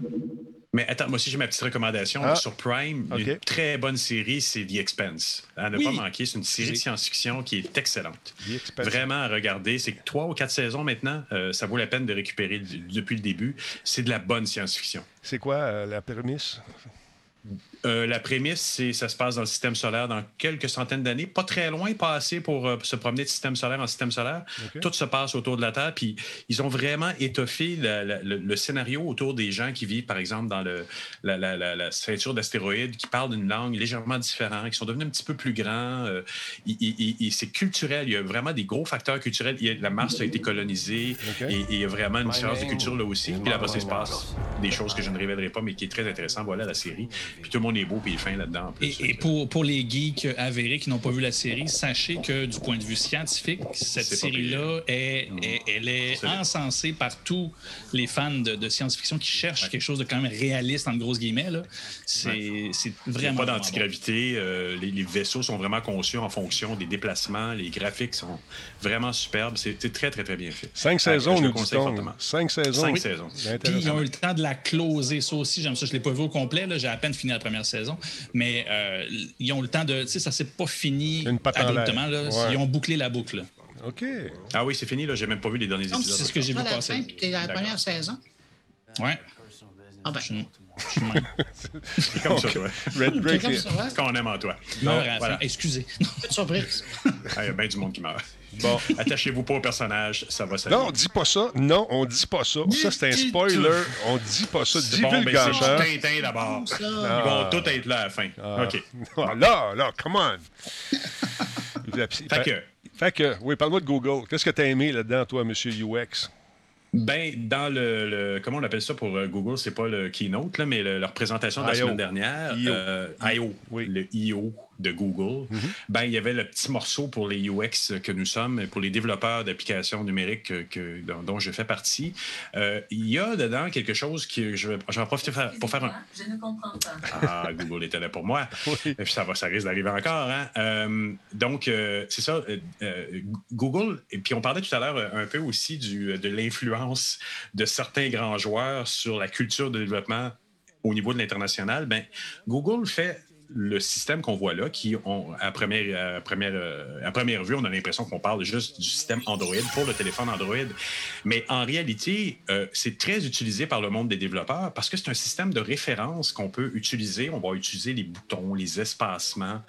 Mais attends, moi aussi, j'ai ma petite recommandation. Ah. Sur Prime, une très bonne série, c'est The Expense. À ne Oui. pas manquer, c'est une série de science-fiction qui est excellente. The Expense. Vraiment à regarder. C'est que trois ou quatre saisons maintenant. euh, ça vaut la peine de récupérer depuis le début. C'est de la bonne science-fiction. C'est quoi euh, la prémisse? Euh, la prémisse, c'est ça se passe dans le système solaire dans quelques centaines d'années, pas très loin, pas assez pour euh, se promener de système solaire en système solaire. Tout se passe autour de la Terre, puis ils ont vraiment étoffé la- la- le, le scénario autour des gens qui vivent, par exemple, dans le, la, la- la- la ceinture d'astéroïdes, qui parlent d'une langue légèrement différente, qui sont devenus un petit peu plus grands. euh, il- il- il- c'est culturel, il y a vraiment des gros facteurs culturels. Il y a- la Mars a été colonisée, et, et il y a vraiment une différence de culture là aussi. Puis là, après, ça se passe des choses que je ne révélerai pas, mais qui est très intéressant. Voilà la série. Puis tout le monde est beau, puis il est fin là-dedans. Et, et pour, pour les geeks avérés qui n'ont pas vu la série, sachez que du point de vue scientifique, cette pas série-là, est, est- elle est encensée par tous les fans de, de science-fiction qui cherchent quelque chose de quand même réaliste, en grosses guillemets. là. C'est Il a vraiment. pas vraiment d'antigravité. euh, les, les vaisseaux sont vraiment conçus en fonction des déplacements. Les graphiques sont vraiment superbes. C'est très, très, très bien fait. Cinq saisons, nous fortement. Cinq saisons. Cinq saisons. Bien Puis ils ont eu le temps de la closer, ça aussi, j'aime ça. Je ne l'ai pas vu au complet, là. j'ai à peine fini la première saison. Mais euh, ils ont le temps de. Tu sais, ça s'est pas fini abruptement. Là. Ouais. Ils ont bouclé la boucle. OK. Ah oui, c'est fini. là. J'ai même pas vu les derniers Donc, épisodes. C'est ce que j'ai vu Pas la passer. fin, puis la D'accord. première saison. Ouais. Ah ben, même. C'est comme ça, toi. Red c'est ça, ouais. Ce qu'on aime en toi. La voilà. Excusez. Surprise. Ah, Il y a bien du monde qui meurt. Bon. Attachez-vous pas au personnage, ça va s'arrêter. Non, on dit pas ça. Non, on dit pas ça. Ça, c'est un spoiler. On dit pas ça. C'est bon, ben, c'est? Tintin d'abord. Ça. Ils vont tous être là à la fin. Ah. OK. Ah, là, là, come on. Fait que, Fait que, oui, parle-moi de Google. Qu'est-ce que tu as aimé là-dedans, toi, monsieur UX? Ben, dans le, le- comment on appelle ça pour euh, Google, c'est pas le keynote, là, mais le- leur présentation de la semaine dernière, I.O. euh, I.O., Oui. le I.O. de Google, ben, il y avait le petit morceau pour les UX que nous sommes, pour les développeurs d'applications numériques que- que- dont, dont je fais partie. Euh, il y a dedans quelque chose que je vais, je vais en profiter faire- pour faire un, Je ne comprends pas. ah, Google était là pour moi. Oui. Et puis ça, va, ça risque d'arriver encore. Hein? Euh, donc, euh, c'est ça. Google, et puis on parlait tout à l'heure un peu aussi du, de l'influence de certains grands joueurs sur la culture de développement au niveau de l'international. Ben, Google fait le système qu'on voit là, qui, à, première, première, euh, à première vue, on a l'impression qu'on parle juste du système Android pour le téléphone Android. Mais en réalité, euh, c'est très utilisé par le monde des développeurs parce que c'est un système de référence qu'on peut utiliser. On va utiliser les boutons, les espacements,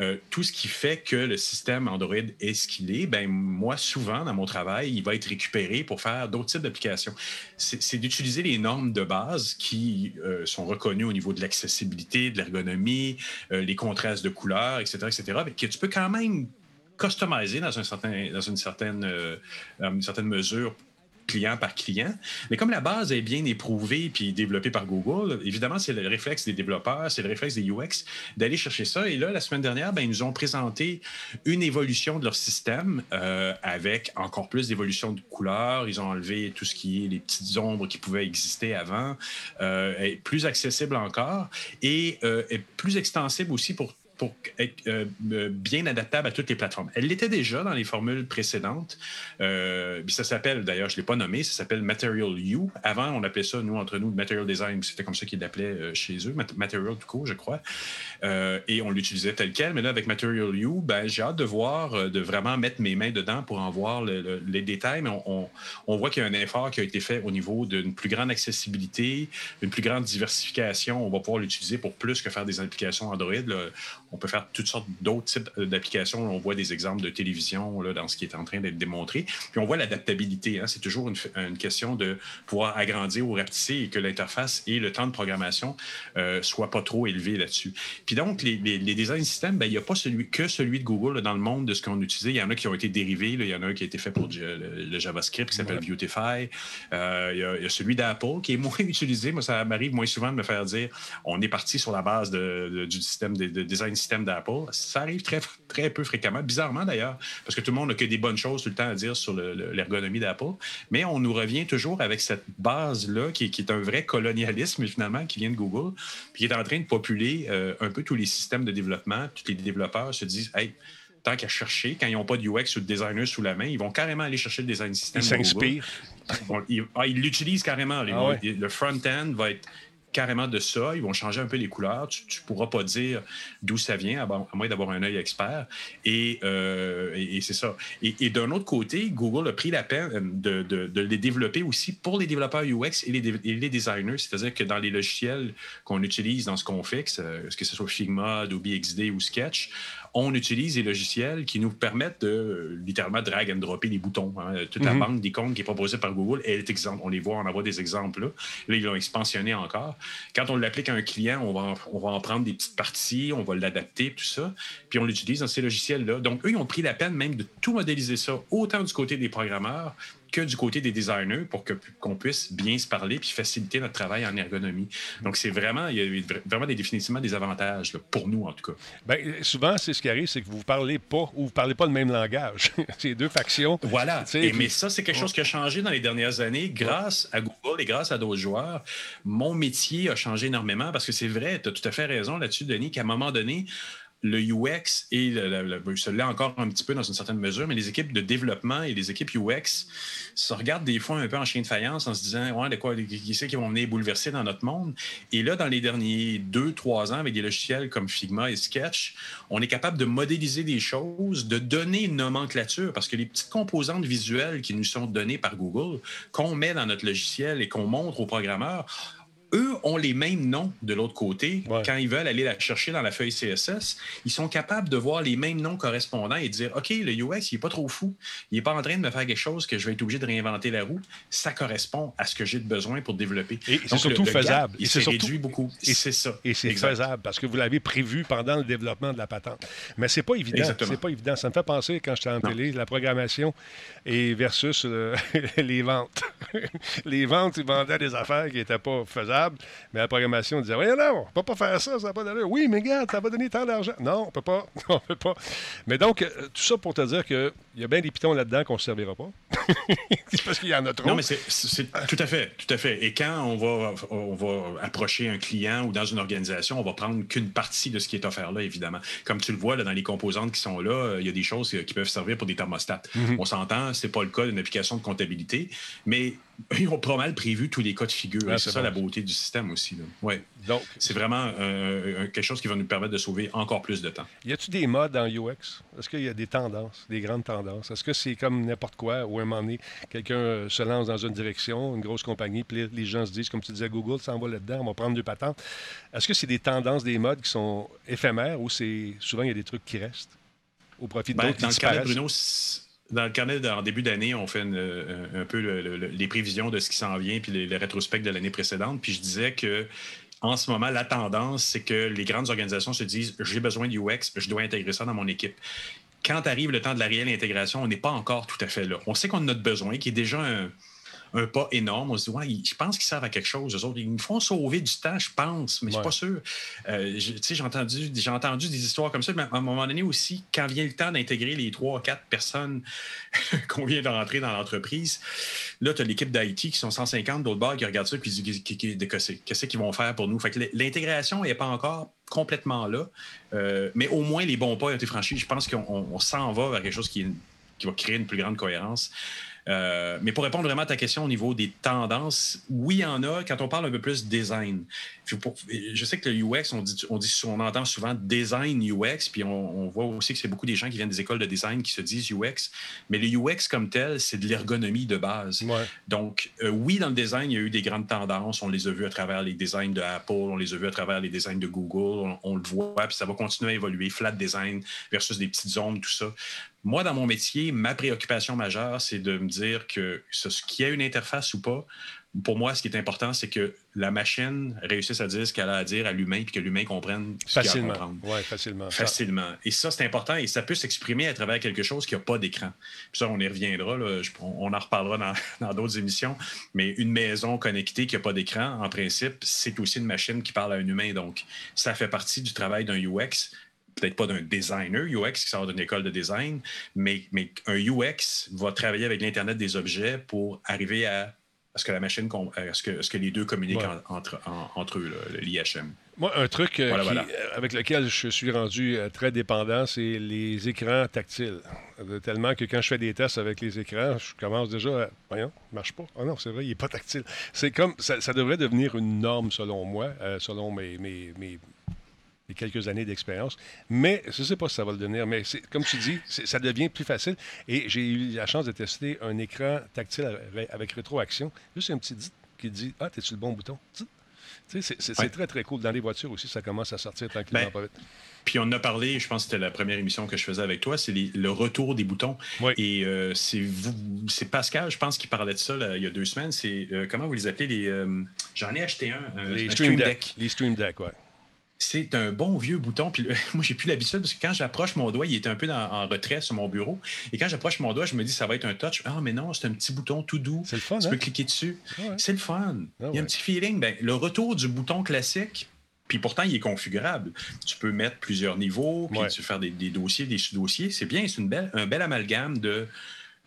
euh, tout ce qui fait que le système Android est ce qu'il est. Ben, moi, souvent, dans mon travail, il va être récupéré pour faire d'autres types d'applications. C'est d'utiliser les normes de base qui euh, sont reconnues au niveau de l'accessibilité, de l'ergonomie, euh, les contrastes de couleurs, etc., etc., mais que tu peux quand même customiser dans, un certain, dans une, certaine, euh, une certaine mesure client par client. Mais comme la base est bien éprouvée puis développée par Google, évidemment, c'est le réflexe des développeurs, c'est le réflexe des UX d'aller chercher ça. Et là, la semaine dernière, ben, ils nous ont présenté une évolution de leur système euh, avec encore plus d'évolution de couleurs. Ils ont enlevé tout ce qui est les petites ombres qui pouvaient exister avant, euh, est plus accessible encore et euh, est plus extensible aussi pour pour être euh, euh, bien adaptable à toutes les plateformes. Elle l'était déjà dans les formules précédentes. Euh, ça s'appelle, d'ailleurs, je ne l'ai pas nommé, ça s'appelle Material U. Avant, on appelait ça, nous, entre nous, Material Design. C'était comme ça qu'ils l'appelaient chez eux, Mat- Material tout court, je crois. Et on l'utilisait tel quel. Mais là, avec Material U, ben, j'ai hâte de voir, de vraiment mettre mes mains dedans pour en voir le- le- les détails. Mais on voit qu'il y a un effort qui a été fait au niveau d'une plus grande accessibilité, une plus grande diversification. On va pouvoir l'utiliser pour plus que faire des applications Android. là. On peut faire toutes sortes d'autres types d'applications. On voit des exemples de télévision là, dans ce qui est en train d'être démontré. Puis on voit l'adaptabilité. hein. C'est toujours une, une question de pouvoir agrandir ou rapetisser et que l'interface et le temps de programmation euh, soient pas trop élevés là-dessus. Puis donc, les, les, les design systems, ben, il n'y a pas celui, que celui de Google là, dans le monde de ce qu'on utilisait. Il y en a qui ont été dérivés. là. Il y en a un qui a été fait pour du- le, le JavaScript qui s'appelle Beautify. Euh, il, y a, il y a celui d'Apple qui est moins utilisé. Moi, ça m'arrive moins souvent de me faire dire on est parti sur la base de- de- du système de, de design système d'Apple. Ça arrive très, très peu fréquemment, bizarrement d'ailleurs, parce que tout le monde n'a que des bonnes choses tout le temps à dire sur le- le- l'ergonomie d'Apple. Mais on nous revient toujours avec cette base-là qui, est- qui est un vrai colonialisme finalement qui vient de Google, puis qui est en train de populer euh, un peu tous les systèmes de développement. Tous les développeurs se disent Hey, tant qu'à chercher, quand ils n'ont pas de UX ou de designer sous la main, ils vont carrément aller chercher le design system. Ils s'inspirent. Ils ah, l'utilisent carrément. Ah ouais. Le front-end va être carrément de ça. Ils vont changer un peu les couleurs. Tu ne pourras pas dire d'où ça vient, à, moins d'avoir un œil expert. Et, euh, c'est ça. Et, d'un autre côté, Google a pris la peine de, les développer aussi pour les développeurs UX et les, les designers. C'est-à-dire que dans les logiciels qu'on utilise dans ce qu'on fixe, euh, que ce soit Figma, Adobe XD ou Sketch, on utilise des logiciels qui nous permettent de littéralement drag and dropper les boutons. Hein. Toute la mhm. banque d'icônes qui est proposée par Google, elle est exemple. On les voit, on en voit des exemples là. Là, ils l'ont expansionné encore. Quand on l'applique à un client, on va, en, on va en prendre des petites parties, on va l'adapter, tout ça, puis on l'utilise dans ces logiciels-là. Donc, eux, ils ont pris la peine même de tout modéliser ça, autant du côté des programmeurs que du côté des designers pour qu'on puisse bien se parler puis faciliter notre travail en ergonomie. Donc, c'est vraiment, il y a vraiment des, définitivement des avantages, pour nous en tout cas. Bien, souvent, c'est ce qui arrive, c'est que vous ne parlez pas ou vous ne parlez pas le même langage. c'est deux factions. Voilà. Mais ça, c'est quelque chose qui a changé dans les dernières années grâce à Google et grâce à d'autres joueurs. Mon métier a changé énormément parce que c'est vrai, tu as tout à fait raison là-dessus, Denis, qu'à un moment donné, le UX et le, celui-là encore un petit peu dans une certaine mesure, mais les équipes de développement et les équipes UX se regardent des fois un peu en chien de faïence en se disant ouais, de quoi, qui c'est qui vont venir bouleverser dans notre monde? Et là, dans les derniers deux, trois ans, avec des logiciels comme Figma et Sketch, on est capable de modéliser des choses, de donner une nomenclature, parce que les petites composantes visuelles qui nous sont données par Google, qu'on met dans notre logiciel et qu'on montre aux programmeurs, eux ont les mêmes noms de l'autre côté. Quand ils veulent aller la chercher dans la feuille CSS, ils sont capables de voir les mêmes noms correspondants et de dire OK, le UX, il n'est pas trop fou. Il n'est pas en train de me faire quelque chose que je vais être obligé de réinventer la roue. Ça correspond à ce que j'ai besoin pour développer. Et c'est surtout faisable. il s'est réduit beaucoup. Et c'est ça. Et c'est faisable parce que vous l'avez prévu pendant le développement de la patente. Mais c'est pas évident. C'est pas évident. Ça me fait penser, quand j'étais en télé, la programmation et versus les ventes. les ventes, ils vendaient des affaires qui n'étaient pas faisables mais la programmation disait Voyons, non, on ne peut pas faire ça, ça n'a pas d'allure. Oui, mais regarde, ça va donner tant d'argent. Non, on ne peut pas. on peut pas. Mais donc, euh, tout ça pour te dire qu'il y a bien des pitons là-dedans qu'on ne servira pas. parce qu'il y en a trop. Non, mais c'est tout à fait, tout à fait. Et quand on va, on va approcher un client ou dans une organisation, on va prendre qu'une partie de ce qui est offert là, évidemment. Comme tu le vois, là, dans les composantes qui sont là, euh, il y a des choses qui peuvent servir pour des thermostats. Mm-hmm. On s'entend, ce n'est pas le cas d'une application de comptabilité, mais ils ont pas mal prévu tous les cas de figure. c'est ça la beauté du système aussi. Ouais. Donc, c'est vraiment euh, quelque chose qui va nous permettre de sauver encore plus de temps. Y a-t-il des modes en UX? Est-ce qu'il y a des tendances, des grandes tendances? Est-ce que c'est comme n'importe quoi où à un moment donné, quelqu'un euh, se lance dans une direction, une grosse compagnie, puis les gens se disent, comme tu disais, Google s'en va là-dedans, on va prendre deux patentes. Est-ce que c'est des tendances, des modes qui sont éphémères ou c'est souvent il y a des trucs qui restent au profit de ben, d'autres Dans le cas de Bruno, dans le carnet en début d'année, on fait euh, un peu les prévisions de ce qui s'en vient puis les, les rétrospects de l'année précédente. Puis je disais que en ce moment, la tendance, c'est que les grandes organisations se disent j'ai besoin de UX, je dois intégrer ça dans mon équipe. Quand arrive le temps de la réelle intégration, on n'est pas encore tout à fait là. On sait qu'on a notre besoin, qui est déjà un, un pas énorme. On se dit, ouais, je pense qu'ils servent à quelque chose. Eux autres, ils nous font sauver du temps, je pense, mais je suis pas sûr. Euh, j'ai entendu, entendu des histoires comme ça, mais à un moment donné aussi, quand vient le temps d'intégrer les trois, quatre personnes qu'on vient de rentrer dans l'entreprise, là, tu as l'équipe d'IT qui sont 150 d'autres bars qui regardent ça et qui disent qu'est-ce qu'ils vont faire pour nous? Fait que l'intégration n'est pas encore complètement là, euh, mais au moins les bons pas ont été franchis. Je pense qu'on s'en va vers quelque chose qui, qui va créer une plus grande cohérence. Euh, mais pour répondre vraiment à ta question au niveau des tendances, oui, il y en a quand on parle un peu plus design. Je sais que le UX, on, dit, on, dit, on entend souvent design UX, puis on, voit aussi que c'est beaucoup des gens qui viennent des écoles de design qui se disent UX, mais le UX comme tel, c'est de l'ergonomie de base. Donc, euh, oui, dans le design, il y a eu des grandes tendances. On les a vues à travers les designs de Apple, on les a vues à travers les designs de Google, on, on le voit, puis ça va continuer à évoluer. Flat design versus des petites zones, tout ça. Moi, dans mon métier, ma préoccupation majeure, c'est de me dire que ce, qu'il y a une interface ou pas, pour moi, ce qui est important, c'est que la machine réussisse à dire ce qu'elle a à dire à l'humain, puis que l'humain comprenne ce qu'il a à comprendre. Oui, facilement. Facilement. Et ça, c'est important, et ça peut s'exprimer à travers quelque chose qui n'a pas d'écran. Puis ça, on y reviendra, on en reparlera dans, d'autres émissions, mais une maison connectée qui n'a pas d'écran, en principe, c'est aussi une machine qui parle à un humain. Donc, ça fait partie du travail d'un UX peut-être pas d'un designer UX qui sort d'une école de design, mais, mais un UX va travailler avec l'Internet des objets pour arriver à, ce que la machine, à ce que, ce que les deux communiquent entre, entre eux, l'IHM. Moi, un truc euh, Voilà, qui- voilà. euh, avec lequel je suis rendu euh, très dépendant, c'est les écrans tactiles. Euh, Tellement que quand je fais des tests avec les écrans, je commence déjà à. Voyons, il marche pas. Ah non, c'est vrai, il n'est pas tactile. C'est comme. Ça, ça devrait devenir une norme, selon moi, euh, selon mes, mes, mes- quelques années d'expérience. Mais je ne sais pas si ça va le devenir. Mais comme tu dis, ça devient plus facile. Et j'ai eu la chance de tester un écran tactile avec, rétroaction. Juste un petit dit qui dit Ah, t'es-tu le bon bouton? C'est- Ouais. très, très cool. Dans les voitures aussi, ça commence à sortir tranquillement Ben, pas vite. Puis on en a parlé, je pense que c'était la première émission que je faisais avec toi, c'est le retour des boutons. Et euh, c'est Pascal, je pense, qui parlait de ça là, il y a deux semaines. C'est euh, comment vous les appelez les euh, J'en ai acheté un, Les Stream Deck. Les Stream Deck, ouais. C'est un bon vieux bouton. Puis le- moi, j'ai plus l'habitude parce que quand j'approche mon doigt, il est un peu dans- en retrait sur mon bureau. Et quand j'approche mon doigt, je me dis ça va être un touch. Ah, mais non, c'est un petit bouton tout doux. C'est le fun, Tu hein? peux cliquer dessus. Ah ouais. C'est le fun. Ah Il y a un petit feeling. Ben, le retour du bouton classique, puis pourtant, il est configurable. Tu peux mettre plusieurs niveaux, puis Ouais. tu peux faire des, des dossiers, des sous-dossiers. C'est bien, c'est une belle, un bel amalgame de.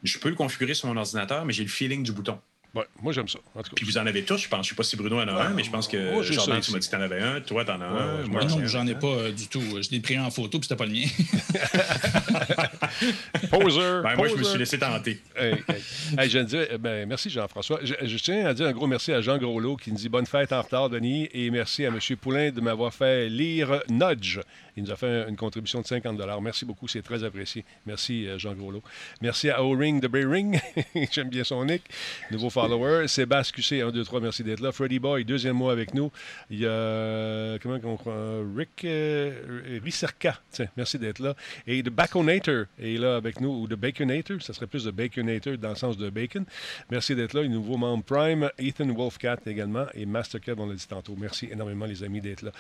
Je peux le configurer sur mon ordinateur, mais j'ai le feeling du bouton. Ouais, moi, j'aime ça. En tout cas, Puis vous en avez tous, je pense. Je sais pas si Bruno en a un, mais je pense que moi, Jordan, ça tu m'as dit que tu en avais un. Toi, tu en as un. ouais, Moi, j'en ai non, j'en ai pas euh, du tout. Je l'ai pris en photo, puis c'était pas le mien. Poser! Ben, moi, je me suis laissé tenter. Hey, hey. Hey, je dire, eh ben, merci Jean-François. Je, je tiens à dire un gros merci à Jean Groslot qui nous dit bonne fête en retard, Denis, et merci à M. Poulain de m'avoir fait lire Nudge. Il nous a fait une contribution de 50 Merci beaucoup, c'est très apprécié. Merci euh, Jean Groslot. Merci à O-Ring de Ring, j'aime bien son nick, nouveau follower. Sébastien QC, 1, 2, 3, merci d'être là. Freddy Boy, deuxième mois avec nous. Il y a, comment on croit, Rick euh, Ricerca, tiens, merci d'être là. Et de Baconator est là avec nous, ou de Baconator, ça serait plus de Baconator dans le sens de bacon. Merci d'être là. Un nouveau membre Prime, Ethan Wolfcat également, et Master Kev, on l'a dit tantôt. Merci énormément, les amis, d'être là.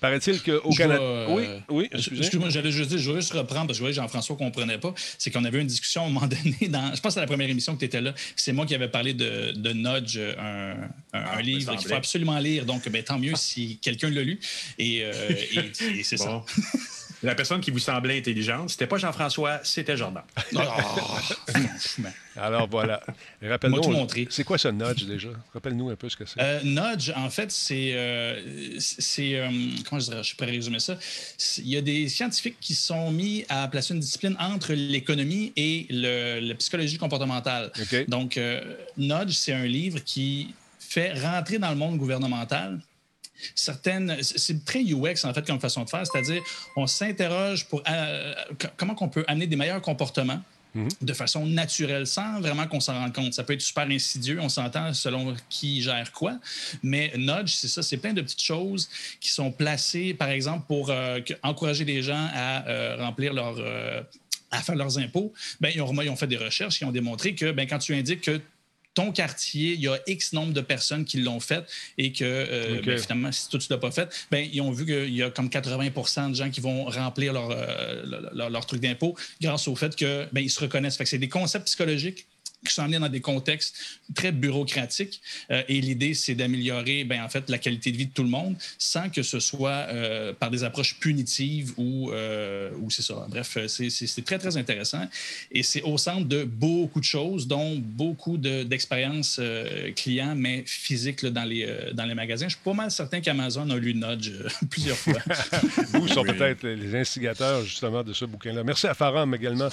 Paraît-il qu'au Canada. euh, Oui, oui. Excuse-moi, j'allais juste dire, je veux juste reprendre parce que je Jean-François ne comprenait pas. C'est qu'on avait une discussion à un moment donné, dans, je pense c'est la première émission que tu étais là. C'est moi qui avais parlé de, de Nudge, un, un- Ah, un livre qu'il faut absolument lire. Donc, ben, tant mieux si quelqu'un l'a lu. Et, euh, et- et c'est ça. La personne qui vous semblait intelligente, c'était pas Jean-François, c'était Jordan. Franchement. Alors voilà. Rappelle-nous. C'est quoi ce nudge déjà? Rappelle-nous un peu ce que c'est. Euh, nudge, en fait, c'est. euh, c'est euh, comment je dirais, je pourrais résumer ça? Il y a des scientifiques qui sont mis à placer une discipline entre l'économie et le, la psychologie comportementale. Donc, euh, Nudge, c'est un livre qui fait rentrer dans le monde gouvernemental certaines. c'est- très UX, en fait, comme façon de faire. C'est-à-dire, on s'interroge pour euh, comment on peut amener des meilleurs comportements de façon naturelle, sans vraiment qu'on s'en rende compte. Ça peut être super insidieux, on s'entend selon qui gère quoi. Mais Nudge, c'est ça, c'est plein de petites choses qui sont placées, par exemple, pour euh, encourager les gens à euh, remplir leur. euh, à faire leurs impôts, ben, ils, ont, ils ont fait des recherches qui ont démontré que ben, quand tu indiques que ton quartier, il y a X nombre de personnes qui l'ont fait et que euh, ben, finalement, si toi, tu ne l'as pas fait, ben, ils ont vu qu'il y a comme 80% de gens qui vont remplir leur, euh, leur, leur- leur truc d'impôt grâce au fait que ben, ils se reconnaissent. Fait que c'est des concepts psychologiques qui sont amenés dans des contextes très bureaucratiques. Euh, et l'idée, c'est d'améliorer, ben, en fait, la qualité de vie de tout le monde sans que ce soit euh, par des approches punitives ou, euh, ou c'est ça. Bref, c'est- c'est c'est très, très intéressant. Et c'est au centre de beaucoup de choses, dont beaucoup de- d'expériences euh, clients, mais physiques là, dans, les, euh, dans les magasins. Je suis pas mal certain qu'Amazon a lu Nudge euh, plusieurs fois. Vous sont Oui. peut-être les- les instigateurs, justement, de ce bouquin-là. Merci à Faram également,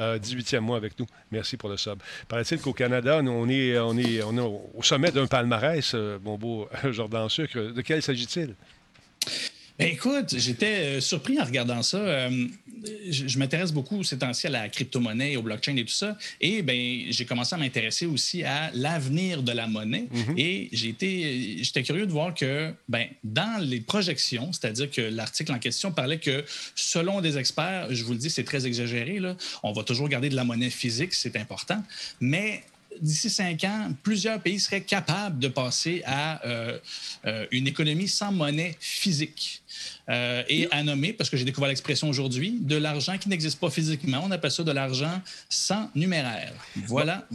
euh, 18e mois avec nous. Merci pour le sub. Paraît-il qu'au Canada, on est, on est, on est au au sommet d'un palmarès, euh, mon beau Jordan Sucre. De quel s'agit-il? Ben, écoute, j'étais euh, surpris en regardant ça. Euh, je je m'intéresse beaucoup ces temps-ci à la crypto-monnaie, au blockchain et tout ça. Et ben, j'ai commencé à m'intéresser aussi à l'avenir de la monnaie. Et j'ai été, j'étais curieux de voir que ben, dans les projections, c'est-à-dire que l'article en question parlait que selon des experts, je vous le dis, c'est très exagéré, là, on va toujours garder de la monnaie physique, c'est important. Mais d'ici cinq ans, plusieurs pays seraient capables de passer à euh, euh, une économie sans monnaie physique. Euh, et à nommer, parce que j'ai découvert l'expression aujourd'hui, de l'argent qui n'existe pas physiquement. On appelle ça de l'argent sans numéraire. Voilà,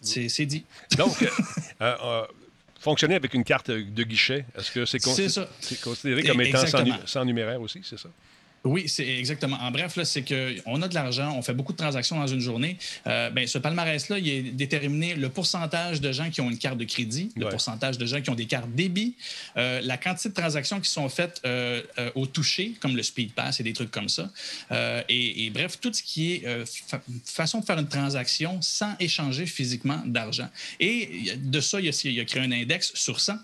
c'est c'est dit. Donc, fonctionner avec une carte de guichet, est-ce que c'est considéré comme étant sans, sans numéraire aussi, c'est ça? Oui, c'est exactement. En bref, c'est qu'on a de l'argent, on fait beaucoup de transactions dans une journée. Euh, ben, ce palmarès-là, il est déterminé le pourcentage de gens qui ont une carte de crédit, le pourcentage de gens qui ont des cartes débit, euh, la quantité de transactions qui sont faites euh, au toucher, comme le Speed Pass et des trucs comme ça. Et, bref, tout ce qui est façon de faire une transaction sans échanger physiquement d'argent. Et de ça, il a, il a créé un index sur 100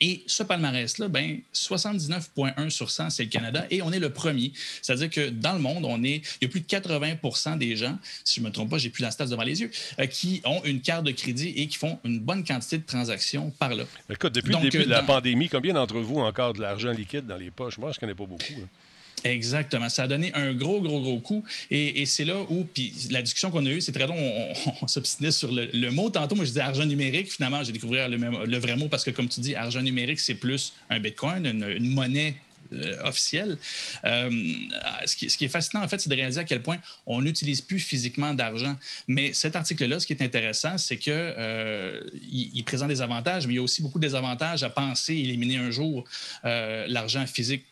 et ce palmarès-là, ben, 79,1 sur 100, c'est le Canada et on est le premier. C'est-à-dire que dans le monde, on est, il y a plus de 80% des gens, si je ne me trompe pas, j'ai plus la stats devant les yeux, euh, qui ont une carte de crédit et qui font une bonne quantité de transactions par là. Écoute, depuis le début de la pandémie, combien d'entre vous ont encore de l'argent liquide dans les poches? Moi, je ne connais pas beaucoup. Exactement. Ça a donné un gros, gros, gros coup. Et, c'est là où, puis la discussion qu'on a eue, c'est très long, on, s'obstinait sur le, mot. Tantôt, moi, je disais argent numérique. Finalement, j'ai découvert le, vrai mot parce que, comme tu dis, argent numérique, c'est plus un bitcoin, une, monnaie euh, officielle. Euh, ce, qui, est fascinant, en fait, c'est de réaliser à quel point on n'utilise plus physiquement d'argent. Mais cet article-là, ce qui est intéressant, c'est qu'il euh, il présente des avantages, mais il y a aussi beaucoup de désavantages à penser éliminer un jour l'argent physique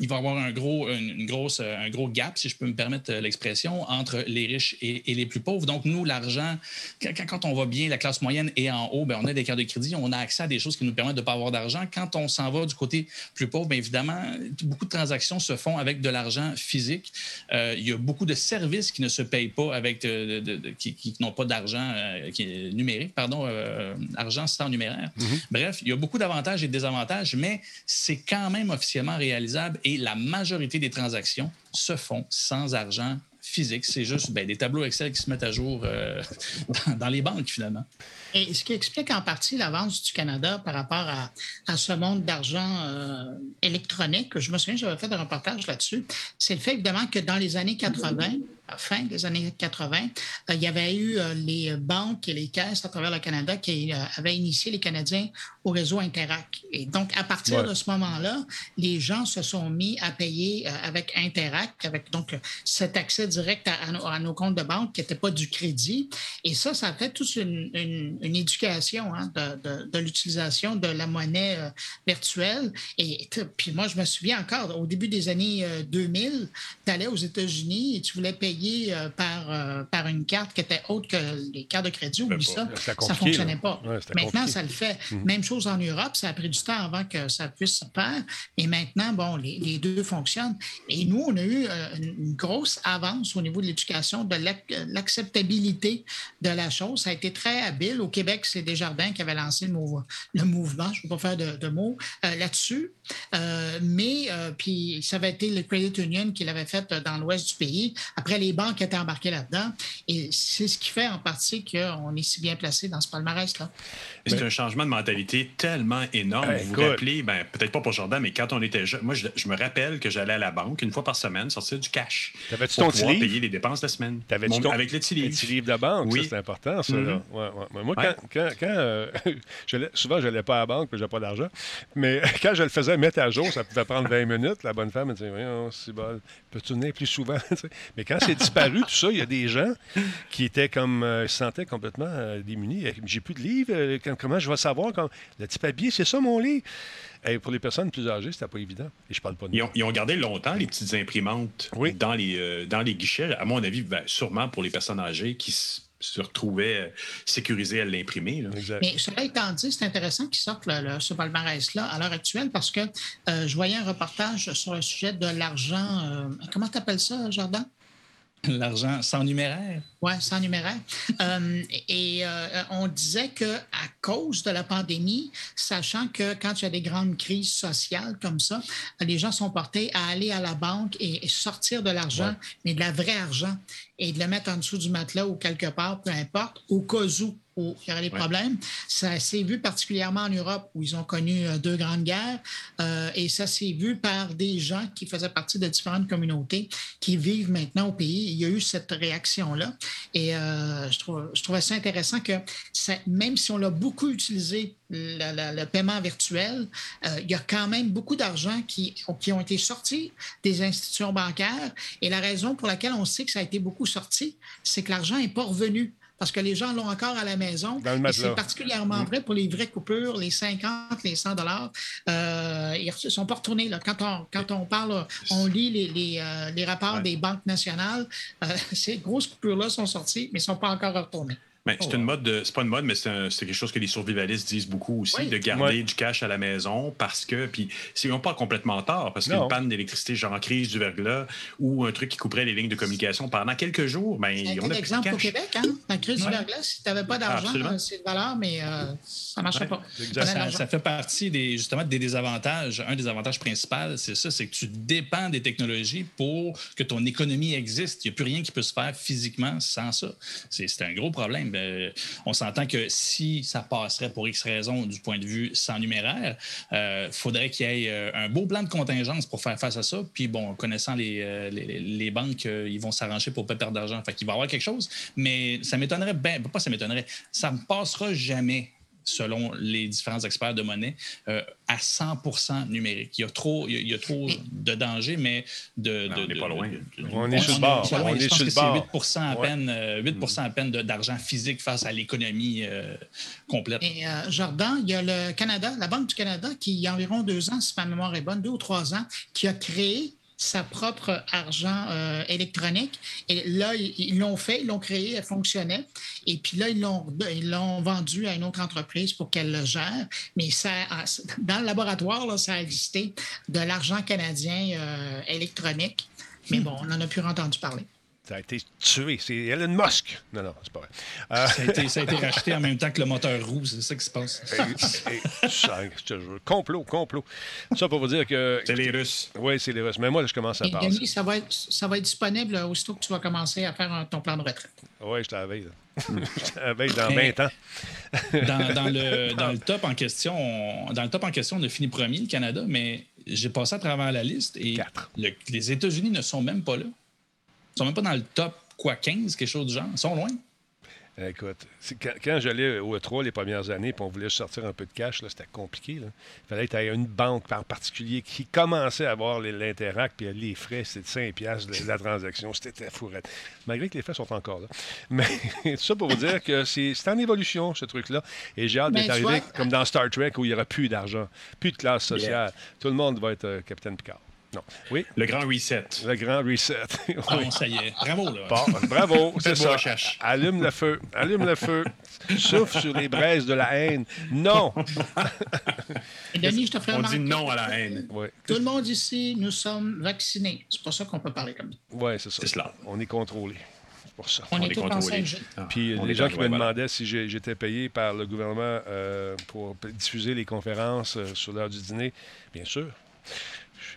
il va y avoir un gros, une, grosse, un gros gap, si je peux me permettre l'expression, entre les riches et, les plus pauvres. Donc, nous, l'argent, quand, on va bien, la classe moyenne est en haut, bien, on a des cartes de crédit, on a accès à des choses qui nous permettent de ne pas avoir d'argent. Quand on s'en va du côté plus pauvre, bien évidemment, beaucoup de transactions se font avec de l'argent physique. Euh, il y a beaucoup de services qui ne se payent pas avec, qui, n'ont pas d'argent euh, numérique, pardon, euh, argent sans numéraire. Mm-hmm. Bref, il y a beaucoup d'avantages et de désavantages, mais c'est quand même officiellement réalisable et la majorité des transactions se font sans argent physique. C'est juste ben, des tableaux Excel qui se mettent à jour euh, dans, les banques, finalement. Et ce qui explique en partie l'avance du Canada par rapport à, ce monde d'argent euh, électronique, je me souviens, j'avais fait un reportage là-dessus, c'est le fait évidemment que dans les années 80, fin des années 80, euh, il y avait eu euh, les banques et les caisses à travers le Canada qui euh, avaient initié les Canadiens au réseau Interac. Et donc, à partir de ce moment-là, les gens se sont mis à payer avec Interac, avec donc cet accès direct à, nos, comptes de banque qui n'était pas du crédit. Et ça, ça a fait toute une, éducation hein, de, l'utilisation de la monnaie virtuelle. Et puis moi, je me souviens encore, au début des années 2000, tu allais aux États-Unis et tu voulais payer euh, par, euh, par une carte qui était autre que les cartes de crédit. Oublie ça, ça ne fonctionnait pas. maintenant, ça le fait. Mhm. Même chose en Europe, ça a pris du temps avant que ça puisse se faire. Et maintenant, bon, les, deux fonctionnent. Et nous, on a eu euh, une grosse avance au niveau de l'éducation, de l'acceptabilité de la chose. Ça a été très habile. Au Québec, c'est Desjardins qui avait lancé le, mouvement, je ne vais pas faire de, mots, là-dessus. Mais, puis, ça avait été le Credit Union qui l'avait fait dans l'ouest du pays. Après, les banques étaient embarquées là-dedans. Et c'est ce qui fait en partie qu'on est si bien placé dans ce palmarès-là. C'est un changement de mentalité tellement énorme. Ben, vous vous rappelez, ben, peut-être pas pour Jordan, mais quand on était jeune, moi, je, me rappelle que j'allais à la banque une fois par semaine sortir du cash. T'avais-tu ton pouvoir payer les dépenses de la semaine. T'avais-tu ton... Avec le petit livre. de la banque, oui. c'est important, ça. Mm-hmm. Moi, quand, quand, quand euh, souvent, je n'allais pas à la banque, puis n'avais pas d'argent, mais quand je le faisais mettre à jour, ça pouvait prendre 20 minutes. La bonne femme me disait, voyons, c'est bon, peux-tu venir plus souvent? mais quand c'est disparu, tout ça, il y a des gens qui étaient comme, euh, se sentaient complètement euh, démunis. J'ai plus de livres, comment je vais savoir quand. Le petit papier, c'est ça mon lit. Et pour les personnes plus âgées, c'était pas évident. Et je parle pas de ils ont, gardé longtemps les petites imprimantes dans, les, euh, dans les guichets. À mon avis, ben, sûrement pour les personnes âgées qui se retrouvaient euh, sécurisées à l'imprimer. Mais cela étant dit, c'est intéressant qu'ils sortent ce palmarès-là à l'heure actuelle parce que euh, je voyais un reportage sur le sujet de l'argent. comment tu appelles ça, Jordan? L'argent sans numéraire. Oui, sans numéraire. Euh, et euh, on disait que à cause de la pandémie, sachant que quand il y a des grandes crises sociales comme ça, les gens sont portés à aller à la banque et, sortir de l'argent, mais de la vraie argent, et de le mettre en dessous du matelas ou quelque part, peu importe, au cas où il y aurait des problèmes. Ça s'est vu particulièrement en Europe où ils ont connu euh, deux grandes guerres. Euh, et ça s'est vu par des gens qui faisaient partie de différentes communautés qui vivent maintenant au pays. Il y a eu cette réaction-là. Et euh, je, trouve, je trouvais ça intéressant que même si on l'a beaucoup utilisé, le, paiement virtuel, il y a quand même beaucoup d'argent qui, qui ont été sortis des institutions bancaires. Et la raison pour laquelle on sait que ça a été beaucoup sorti, c'est que l'argent n'est pas revenu parce que les gens l'ont encore à la maison. C'est particulièrement vrai pour les vraies coupures, les 50, les 100 dollars. Euh, ils ne sont pas retournés. Là. Quand, on, quand on parle, on lit les, les, euh, les rapports Ouais. des banques nationales, euh, ces grosses coupures-là sont sorties, mais ne sont pas encore retournées. Ben, c'est Oh, une mode de. C'est pas une mode, mais c'est un- c'est quelque chose que les survivalistes disent beaucoup aussi, Oui. de garder Ouais. du cash à la maison parce que. Puis, ils n'ont pas complètement tort, parce qu'une panne d'électricité, genre en crise du verglas, ou un truc qui couperait les lignes de communication pendant quelques jours, ben, on a plus de l'exemple au cash. Québec, hein? La crise Ouais. du verglas, si tu n'avais pas d'argent, euh, c'est de valeur, mais euh, ça ne marchait Ouais. pas. Ça fait partie des, justement des désavantages. Un des avantages principaux, c'est ça, c'est que tu dépends des technologies pour que ton économie existe. Il n'y a plus rien qui peut se faire physiquement sans ça. C'est c'est un gros problème. Euh, on s'entend que si ça passerait pour X raison du point de vue sans numéraire, il faudrait qu'il y ait euh, un beau plan de contingence pour faire face à ça. Puis bon, connaissant les, euh, les, banques, euh, ils vont s'arranger pour pas perdre d'argent. Fait qu'il va y avoir quelque chose. Mais ça m'étonnerait, ben, pas ça m'étonnerait, ça ne passera jamais selon les différents experts de monnaie, euh, à 100% numérique. Il y a trop, il y a, trop de danger, mais de. Non, de- on n'est de- pas loin. de- de- On est sur le bord. loin. On Je est pense sur que le c'est bord. 8 à Ouais. peine, euh, 8 à peine d'argent physique face à l'économie euh, complète. Et euh, Jordan, il y a le Canada, la Banque du Canada, qui, il y a environ deux ans, si ma mémoire est bonne, deux ou trois ans, qui a créé sa propre argent euh, électronique. Et là, ils ils l'ont fait, ils l'ont créé, elle fonctionnait. Et puis là, ils l'ont, ils l'ont vendu à une autre entreprise pour qu'elle le gère. Mais ça, dans le laboratoire, là, ça a existé de l'argent canadien euh, électronique. Mais bon, on n'en a plus entendu parler. Ça a été tué. C'est Elon Musk. Non, non, c'est pas vrai. Euh, Ça a, été, ça a été racheté en même temps que le moteur roux, c'est ça qui se passe. et- et- ça, je te jure, complot, complot. Ça pour vous dire que. C'est les Russes. Oui, c'est les Russes. Mais moi, là, je commence à Et. Denis, ça va, être, ça va être disponible aussitôt que tu vas commencer à faire ton plan de retraite. Oui, à la veille dans Mais- 20 ans. Dans, dans le, dans, le top en question, on, dans le top en question, on a fini premier, le Canada, mais j'ai passé à travers la liste et le- les États-Unis ne sont même pas là. Ils sont même pas dans le top, quoi, 15, quelque chose du genre. Ils sont loin. Écoute, c'est quand, quand j'allais au E3 les premières années, puis on voulait sortir un peu de cash, là, c'était compliqué. là. Il fallait que tu aies une banque en particulier qui commençait à avoir l'interact, puis les frais, c'était 5 piastres de la transaction. C'était fourrette. Malgré que les frais sont encore là. Mais tout ça pour vous dire que c'est en évolution, ce truc-là. Et j'ai hâte Ben, d'être arrivé vois- comme dans Star Trek où il n'y aura plus d'argent, plus de classe sociale. Tout le monde va être euh, Capitaine Picard. Non. Oui, Le grand reset. le grand reset. Ah, Oui. bon, ça y est. Bravo, là. Bon, bravo, c'est ça. Allume le feu, allume le feu. Souffle sur les braises de la haine. Non. Et Denis, je te ferai On remarquer dit non à la haine. Oui, Tout le monde ici, nous sommes vaccinés. C'est pour ça qu'on peut parler comme ça. ouais, c'est ça. C'est cela. On est contrôlé. C'est pour ça. On, On est est tous en contrôlé. 5G. Ah, Puis on les gens qui me voilà. demandaient si j'étais payé par le gouvernement euh, pour diffuser les conférences euh, sur l'heure du dîner, bien sûr.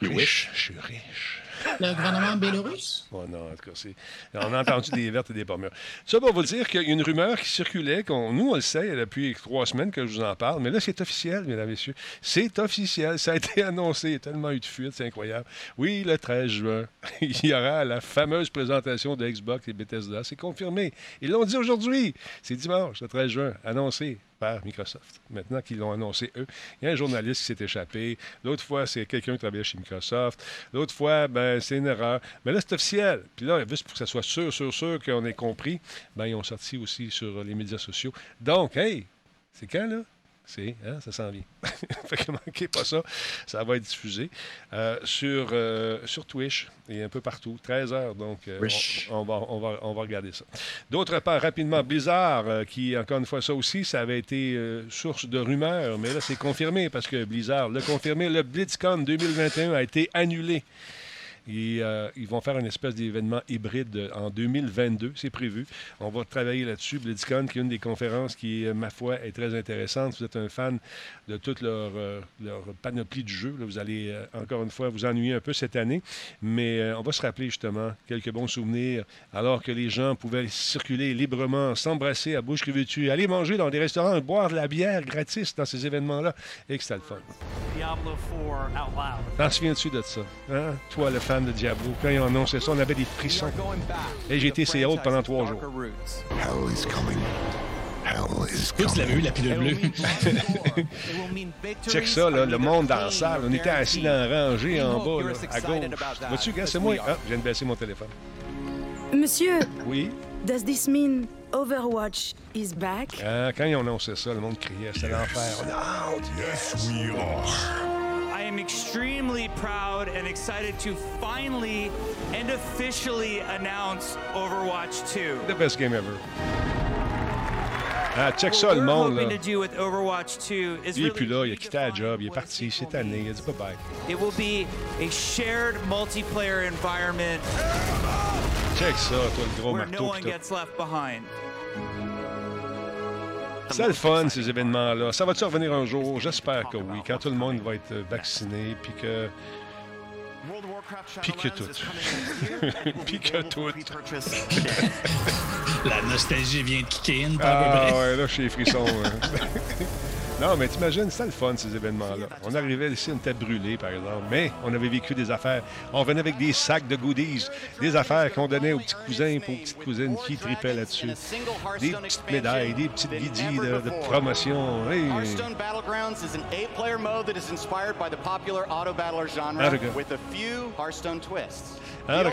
Je suis riche. Je suis riche. Le gouvernement bélorusse? Oh non, en tout cas, c'est... on a entendu des vertes et des pas mûres. Ça pour vous dire qu'il y a une rumeur qui circulait, qu'on... nous on le sait depuis trois semaines que je vous en parle, mais là c'est officiel, mesdames et messieurs. C'est officiel, ça a été annoncé, il y a tellement eu de fuites, c'est incroyable. Oui, le 13 juin, il y aura la fameuse présentation de Xbox et Bethesda, c'est confirmé. Ils l'ont dit aujourd'hui, c'est dimanche, le 13 juin, annoncé par Microsoft. Maintenant qu'ils l'ont annoncé eux, il y a un journaliste qui s'est échappé. L'autre fois, c'est quelqu'un qui travaillait chez Microsoft. L'autre fois, ben, c'est une erreur. Mais là, c'est officiel. Puis là, juste pour que ça soit sûr, sûr, sûr qu'on ait compris, ben, ils ont sorti aussi sur les médias sociaux. Donc, hey, c'est quand, là? C'est, hein, ça s'en vient. fait que manquez pas ça. Ça va être diffusé euh, sur, euh, sur Twitch et un peu partout. 13 heures, donc euh, on, on va, on, va, on va regarder ça. D'autre part, rapidement, Blizzard, qui, encore une fois, ça aussi, ça avait été source de rumeurs, mais là, c'est confirmé parce que Blizzard l'a confirmé. Le BlitzCon 2021 a été annulé. Et, euh, ils vont faire une espèce d'événement hybride euh, en 2022, c'est prévu. On va travailler là-dessus. BlitzCon, qui est une des conférences qui, euh, ma foi, est très intéressante. Vous êtes un fan de toute leur, euh, leur panoplie de jeux. là, vous allez, euh, encore une fois, vous ennuyer un peu cette année. Mais on va se rappeler justement quelques bons souvenirs, alors que les gens pouvaient circuler librement, s'embrasser à bouche revêtue, aller manger dans des restaurants, boire de la bière gratis dans ces événements-là, et que c'était le fun. Diablo 4 out loud. T'en souviens-tu de ça? Hein? Toi, le fan de Diablo, quand ils ont annoncé ça, on avait des frissons. Et j'ai été ses hôtes pendant trois jours. Hell is coming. Hell is Toi, tu l'avais eu, la pilule bleue. Check ça, là, le monde dans la salle. On était assis dans la rangée en bas, là, à gauche. Vois-tu, gars, c'est moi. Ah, je viens de baisser mon téléphone. Monsieur, Oui, does this mean Overwatch is back? Ah, quand ils ont annoncé ça, le monde criait. C'était l'enfer. Yes, we are. Am extremely proud and excited to finally and officially announce Overwatch 2. The best game ever. Ah, check ça, le monde. Là. to do with Overwatch 2 is Il est plus là, il a quitté la job, il est parti cette année, il a dit bye bye. it will be a shared multiplayer environment Check ça, toi, le gros where no one gets left behind. C'est le fun, ces événements-là. Ça va-tu revenir un jour? J'espère que oui, quand tout le monde va être vacciné, puis que... Puis que tout. Puis que tout. La nostalgie vient de kicker in, Ah ouais, là, je suis les frissons. hein. non, mais t'imagines, c'était le fun, ces événements-là. On arrivait ici, on était brûlés, par exemple, mais on avait vécu des affaires. On venait avec des sacs de goodies, des affaires qu'on donnait aux petits cousins et aux petites cousines qui tripaient là-dessus. Des petites médailles, des petites guidies de, de promotion. Hey. Ah,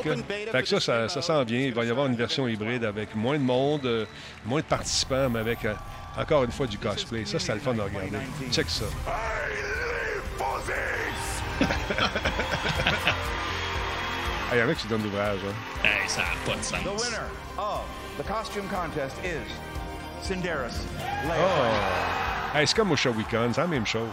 Fait que ça, ça, ça sent bien. Il va y avoir une version hybride avec moins de monde, euh, moins de participants, mais avec, euh, encore une fois, du cosplay. Ça, c'est le fun de regarder. Check ça. Il y a qui se donnent l'ouvrage. Hein. Hey, ça n'a pas de sens. The winner of the costume contest is Cinderis. Oh! Hey, c'est comme au Shawicon, c'est la même chose.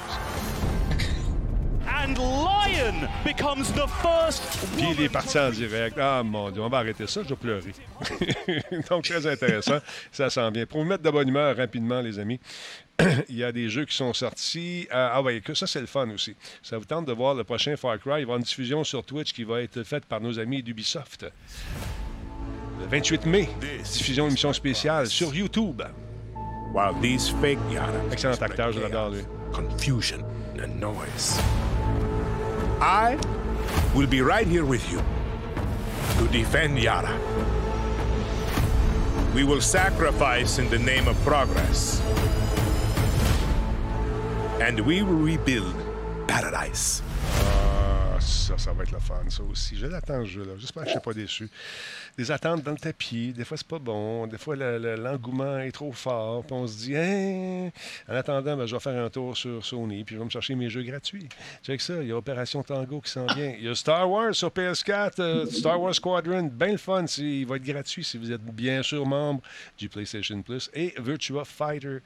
Puis il est parti en direct. Ah mon Dieu, on va arrêter ça, je dois pleurer. Donc très intéressant, ça s'en vient. Pour vous mettre de bonne humeur rapidement, les amis, il y a des jeux qui sont sortis. Ah ah ouais, que ça c'est le fun aussi. Ça vous tente de voir le prochain Far Cry. Il va y avoir une diffusion sur Twitch qui va être faite par nos amis d'Ubisoft. Le 28 mai, diffusion émission spéciale sur YouTube. While these fake Excellent acteur, je l'adore lui. confusion and noise. I will be right here with you to defend Yara. We will sacrifice in the name of progress. And we will rebuild paradise. Ah, ça, ça va être le fun, ça aussi. Je l'attends, ce jeu-là. J'espère que je ne serai pas déçu. Des attentes dans le tapis, des fois, c'est pas bon. Des fois, le- le- l'engouement est trop fort. Puis on se dit, Hein? en attendant, ben, je vais faire un tour sur Sony, puis je vais me chercher mes jeux gratuits. Check ça, il y a Opération Tango qui s'en vient. Il y a Star Wars sur PS4, euh, Star Wars Squadron, bien le fun. Il va être gratuit si vous êtes bien sûr membre du PlayStation Plus. Et Virtua Fighter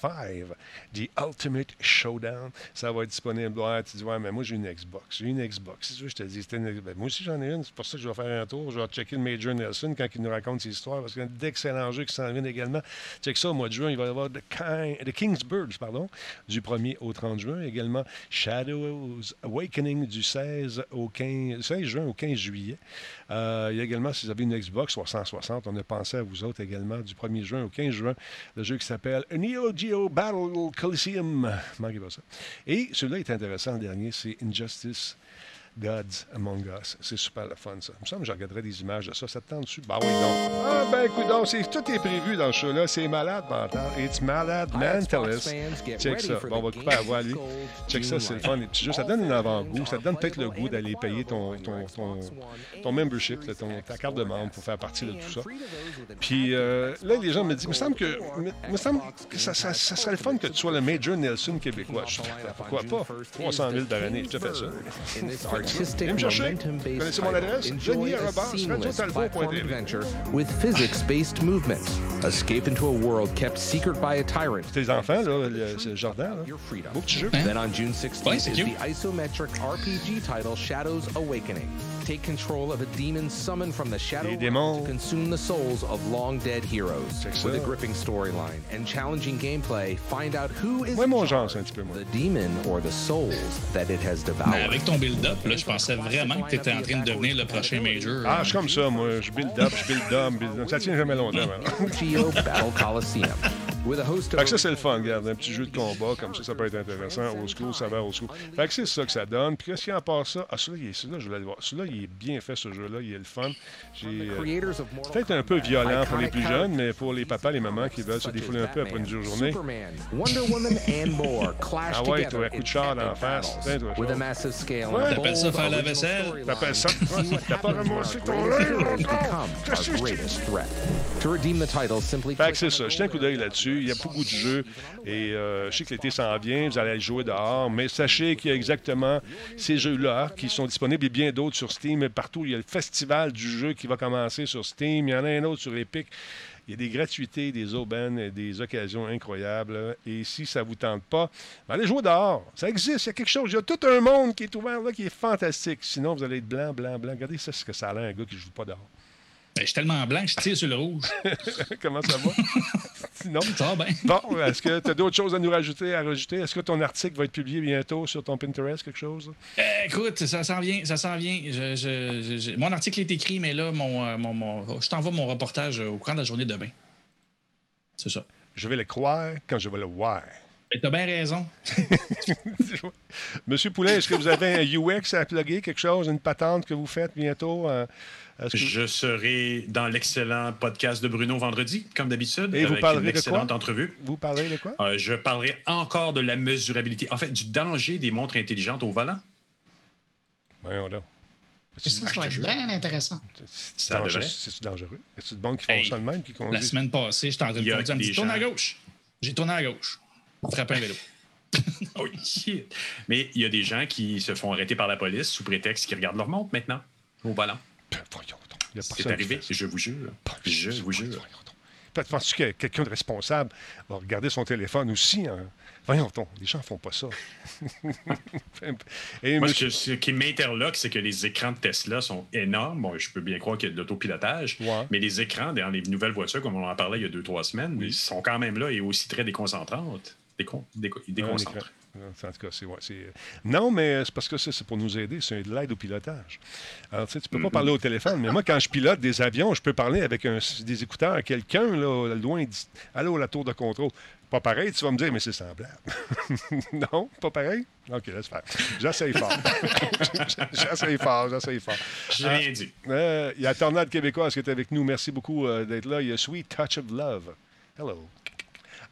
5, The Ultimate Showdown. Ça va être disponible. Tu dis, ouais, mais moi, j'ai une Xbox. J'ai une Xbox. Tu veux, je te dis, Xbox. Moi aussi, j'en ai une. C'est pour ça que je vais faire un tour. Je vais checker le Major Nelson quand il nous raconte ses histoires, parce qu'il y a d'excellents jeux qui s'en viennent également. Check ça, au mois de juin, il va y avoir The, The King's Birds, pardon, du 1er au 30 juin. Également, Shadows Awakening du 16, au 15, 16 juin au 15 juillet. Euh, il y a également, si vous avez une Xbox 360, on a pensé à vous autres également, du 1er juin au 15 juin, le jeu qui s'appelle Neo Geo Battle Coliseum. Manquez ça. Et celui-là est intéressant, le dernier, c'est Injustice. Gods Among Us. C'est super le fun, ça. Il me semble que je regarderais des images de ça. Ça te tente dessus? Ben oui, donc. Ah, ben écoute, donc, c'est- tout est prévu dans ce show-là. C'est malade mental. It's malade mentalist. Check ça. Bon, on va couper à voix, lui. Check ça, c'est le fun. Les petits jeux, ça donne un avant-goût. Ça te donne peut-être le goût d'aller payer ton, ton, ton, ton membership, là, ton, ta carte de membre pour faire partie de tout ça. Puis euh, là, les gens me disent, il me semble que, me, semble que ça, ça, ça serait le fun que tu sois le Major Nelson québécois. Je dis, pourquoi pas? 300 000 par année, je te fais ça. Viens me chercher. Connaissez mon adresse? Denis arobase radiotalbot.tv. adventure with physics-based movement. Escape into a world kept secret by a tyrant. Tes enfants, là, le, c'est le jardin, là. Beau petit jeu. Then on June 16th Ouais, is cute. the isometric RPG title Shadows Awakening. Take control of a demon summoned from the shadow Les démons. realm to consume the souls of long-dead heroes. Check With a ça. gripping storyline and challenging gameplay, find out who is Moi, mon in genre, charge, c'est un petit peu moi. the demon or the souls that it has devoured. Mais avec ton build-up, là, je pensais vraiment que tu étais en train de devenir le prochain Major. Ah, je suis comme ça, moi. Je build up, je build up, build up. Ça tient jamais longtemps, hein. Geo Battle Coliseum. With a host Fait que ça, c'est le fun, regarde. Un petit jeu de combat, comme ça, ça peut être intéressant. Old school, ça va old school. Fait que c'est ça que ça donne. Puis qu'est-ce qu'il y a en part ça? Ah, celui-là, il est, celui-là, je voulais le voir. Celui-là, il est bien fait, ce jeu-là. Il est le fun. J'ai, euh, Peut-être un peu violent pour les plus jeunes, mais pour les papas, les mamans qui veulent se défouler un peu après une dure journée. Ah ouais, toi, un coup de char d'en face. toi, Ouais. T'appelles ça faire la vaisselle? T'appelles ça? T'as pas ramassé ton linge encore? Qu'est-ce que simply Fait que c'est ça. Jetez un coup d'œil arrow Il y a beaucoup de jeux. Et euh, je sais que l'été s'en vient. Vous allez jouer dehors. Mais sachez qu'il y a exactement ces jeux-là qui sont disponibles et bien d'autres sur Steam. Partout, il y a le festival du jeu qui va commencer sur Steam. Il y en a un autre sur Epic. Il y a des gratuités, des aubaines, des occasions incroyables. Et si ça ne vous tente pas, ben allez jouer dehors. Ça existe, il y a quelque chose. Il y a tout un monde qui est ouvert là, qui est fantastique. Sinon, vous allez être blanc, blanc, blanc. Regardez ça, ce que ça a l'air, un gars qui ne joue pas dehors. Ben, je suis tellement blanc je tire sur le rouge. Comment ça va? Sinon. Ça va bien. Bon, est-ce que tu as d'autres choses à nous rajouter, à rajouter? Est-ce que ton article va être publié bientôt sur ton Pinterest, quelque chose? Euh, écoute, ça s'en vient, ça s'en vient. Je- je- je- je- mon article est écrit, mais là, mon, euh, mon- mon- je t'envoie mon reportage euh, au cours de la journée de demain. C'est ça. Je vais le croire quand je vais le voir. Ben, T'as bien raison. Monsieur Poulain, est-ce que vous avez un UX à plugger, quelque chose, une patente que vous faites bientôt? euh, que- Je serai dans l'excellent podcast de Bruno vendredi, comme d'habitude, Et vous avec parlerez une de quoi? excellente entrevue. Vous parlez de quoi? Euh, je parlerai encore de la mesurabilité, en fait, du danger des montres intelligentes au volant. Voyons donc. Ça, ça va être bien intéressant. C'est Ça dangereux? C'est dangereux? Est-ce de monde qui font Hey, ça de même? Qui La conduisent? semaine passée, j'étais en train de conduire. Dit tourne à gauche. J'ai tourné à gauche. Frappé un vélo. Oh, shit. Mais il y a des gens qui se font arrêter par la police sous prétexte qu'ils regardent leur montre maintenant au volant. C'est arrivé, je vous jure. Je vous jure. Peut-être penses-tu que quelqu'un de responsable va regarder son téléphone aussi? hein? Voyons donc, les gens font pas ça. Et Moi, monsieur- ce, qui m'interloque, c'est que les écrans de Tesla sont énormes. Bon, je peux bien croire qu'il y a de l'autopilotage, Ouais. mais les écrans dans les nouvelles voitures, comme on en parlait il y a deux, trois semaines, ils sont quand même là et aussi très déconcentrantes. Décon, déco-. En tout cas, c'est, ouais, c'est- Non, mais c'est parce que ça, c'est pour nous aider. C'est de l'aide au pilotage. Alors, tu sais, tu peux pas parler au téléphone, mais moi, quand je pilote des avions, je peux parler avec un- des écouteurs à quelqu'un, là, loin, dit Allô, la tour de contrôle. Pas pareil, tu vas me dire, mais c'est semblable. non, pas pareil? OK, laisse faire. J'essaye fort. j'essaye fort, j'essaye fort. J'ai rien dit. Euh, Il y a Tornade Québécoise qui est avec nous. Merci beaucoup euh, d'être là. Il y a Sweet Touch of Love. Hello.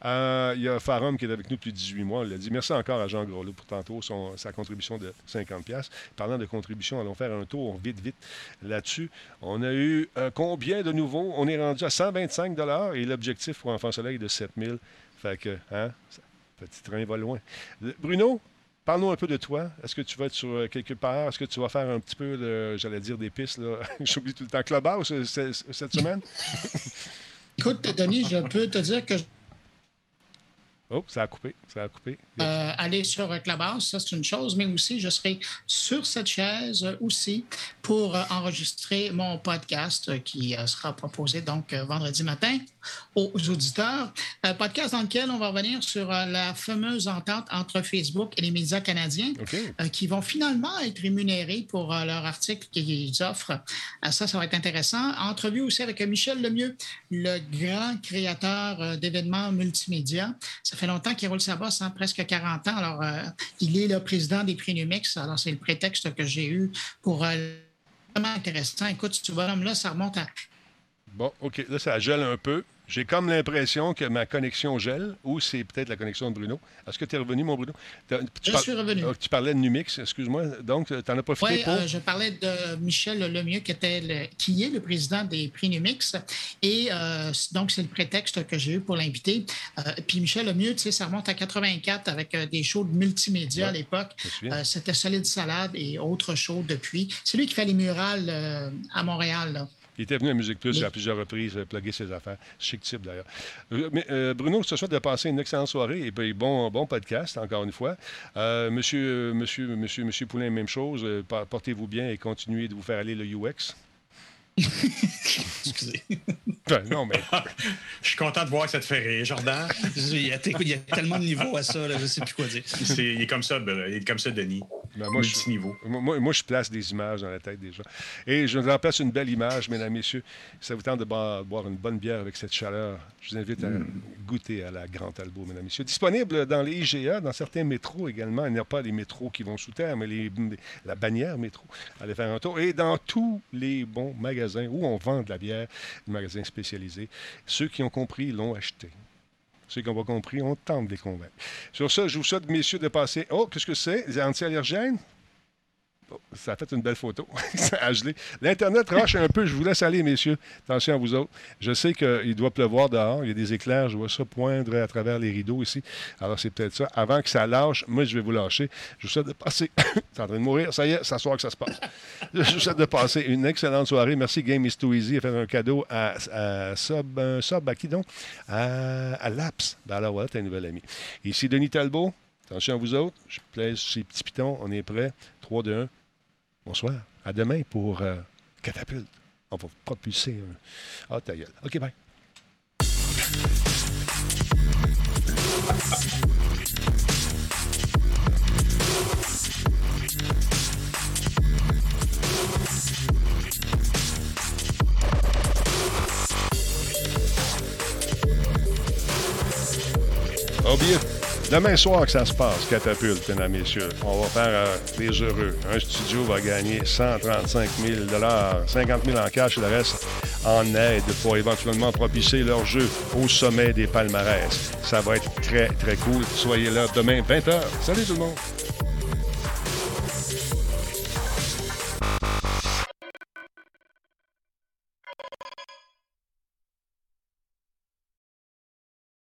Euh, il y a Farum qui est avec nous depuis 18 mois. Il a dit merci encore à Jean Groslot pour tantôt son- sa contribution de 50$. Parlant de contribution, allons faire un tour vite, vite là-dessus. On a eu euh, combien de nouveaux? On est rendu à 125 et l'objectif pour Enfant Soleil est de 7000 Fait que, hein, petit train va loin. Euh, Bruno, Parle-nous un peu de toi. Est-ce que tu vas être sur quelque part? Est-ce que tu vas faire un petit peu, j'allais dire, des pistes? J'oublie tout le temps. Clubhouse cette semaine? Écoute, Denis, je peux te dire que Oh, ça a coupé. Ça a coupé. euh, aller sur Clubhouse, ça c'est une chose, mais aussi je serai sur cette chaise aussi pour enregistrer mon podcast qui euh, sera proposé donc euh, vendredi matin aux auditeurs. Un podcast dans lequel on va revenir sur euh, la fameuse entente entre Facebook et les médias canadiens euh, qui vont finalement être rémunérés pour euh, leur article qu'ils offrent. Euh, ça, ça va être intéressant. Entrevue aussi avec euh, Michel Lemieux, le grand créateur euh, d'événements multimédia. Ça fait longtemps qu'il roule sa bosse, hein, presque 40 ans. Alors, euh, il est le président des prix Numix. Alors, c'est le prétexte que j'ai eu pour euh, vraiment intéressant. Écoute, ce bonhomme-là, ça remonte à Bon, OK. Là, ça gèle un peu. J'ai comme l'impression que ma connexion gèle, ou c'est peut-être la connexion de Bruno. Est-ce que tu es revenu, mon Bruno? Tu Je suis revenu. Ah, tu parlais de Numix, excuse-moi. Donc, tu en as profité Oui, pour... euh, je parlais de Michel Lemieux, qui, était le- qui est le président des prix Numix. Et euh, donc, c'est le prétexte que j'ai eu pour l'inviter. Euh, puis Michel Lemieux, tu sais, ça remonte à 84 avec euh, des shows de multimédia à l'époque. C'était Solide Salade et autres shows depuis. C'est lui qui fait les murales à Montréal. là. Il était venu à Musique Plus Oui. à plusieurs reprises, euh, plugger ses affaires. Chic type, d'ailleurs. Euh, mais, euh, Bruno, ce soir, de passer une excellente soirée et puis bon, bon podcast, encore une fois. Euh, monsieur, monsieur, monsieur, monsieur Poulain, même chose. Por- Portez-vous bien et continuez de vous faire aller le UX. Excusez. Ben, non, mais Je suis content de voir que ça te fait rire, Jordan. Il y, a, écoute, il y a tellement de niveaux à ça, là, je ne sais plus quoi dire. C'est- il est comme ça, ben, il est comme ça, Denis. Ben, moi, je, moi, moi, je place des images dans la tête des gens. Et je vous remplace une belle image, mesdames, messieurs. Si ça vous tente de boire, boire une bonne bière avec cette chaleur, je vous invite à goûter à la Grande Talbot, mesdames, messieurs. Disponible dans les IGA, dans certains métros également. Il n'y a pas les métros qui vont sous terre, mais les, la bannière métro. Allez faire un tour. Et dans tous les bons magasins où on vend de la bière, des magasins spécialisés, ceux qui ont compris l'ont acheté. Ceux qui n'ont pas compris, on tente de les convaincre. Sur ça, je vous souhaite, messieurs, de passer. Oh, qu'est-ce que c'est? Les anti-allergènes? Ça a fait une belle photo. ça a gelé. L'Internet roche un peu. Je vous laisse aller, messieurs. Attention à vous autres. Je sais qu'il doit pleuvoir dehors. Il y a des éclairs. Je vois ça poindre à travers les rideaux ici. Alors, c'est peut-être ça. Avant que ça lâche, moi, je vais vous lâcher. Je vous souhaite de passer. c'est en train de mourir. Ça y est, ça soir que ça se passe. je vous souhaite de passer une excellente soirée. Merci, Game is Too Easy, faire un cadeau à, à sub à qui donc? À, à Laps. Ben alors, voilà, t'es un nouvel ami. Ici, Denis Talbot. Attention à vous autres. Je plaise ces petits pitons. On est prêts. 3, 2, 1. Bonsoir. À demain pour euh, Catapulte. On va propulser un. Ah, ta gueule. OK, bye. Demain soir que ça se passe, Catapulte, mesdames messieurs. On va faire euh, des heureux. Un studio va gagner 135 000 50 000 en cash et le reste en aide pour éventuellement propulser leur jeu au sommet des palmarès. Ça va être très, très cool. Soyez là demain, 20h. Salut tout le monde!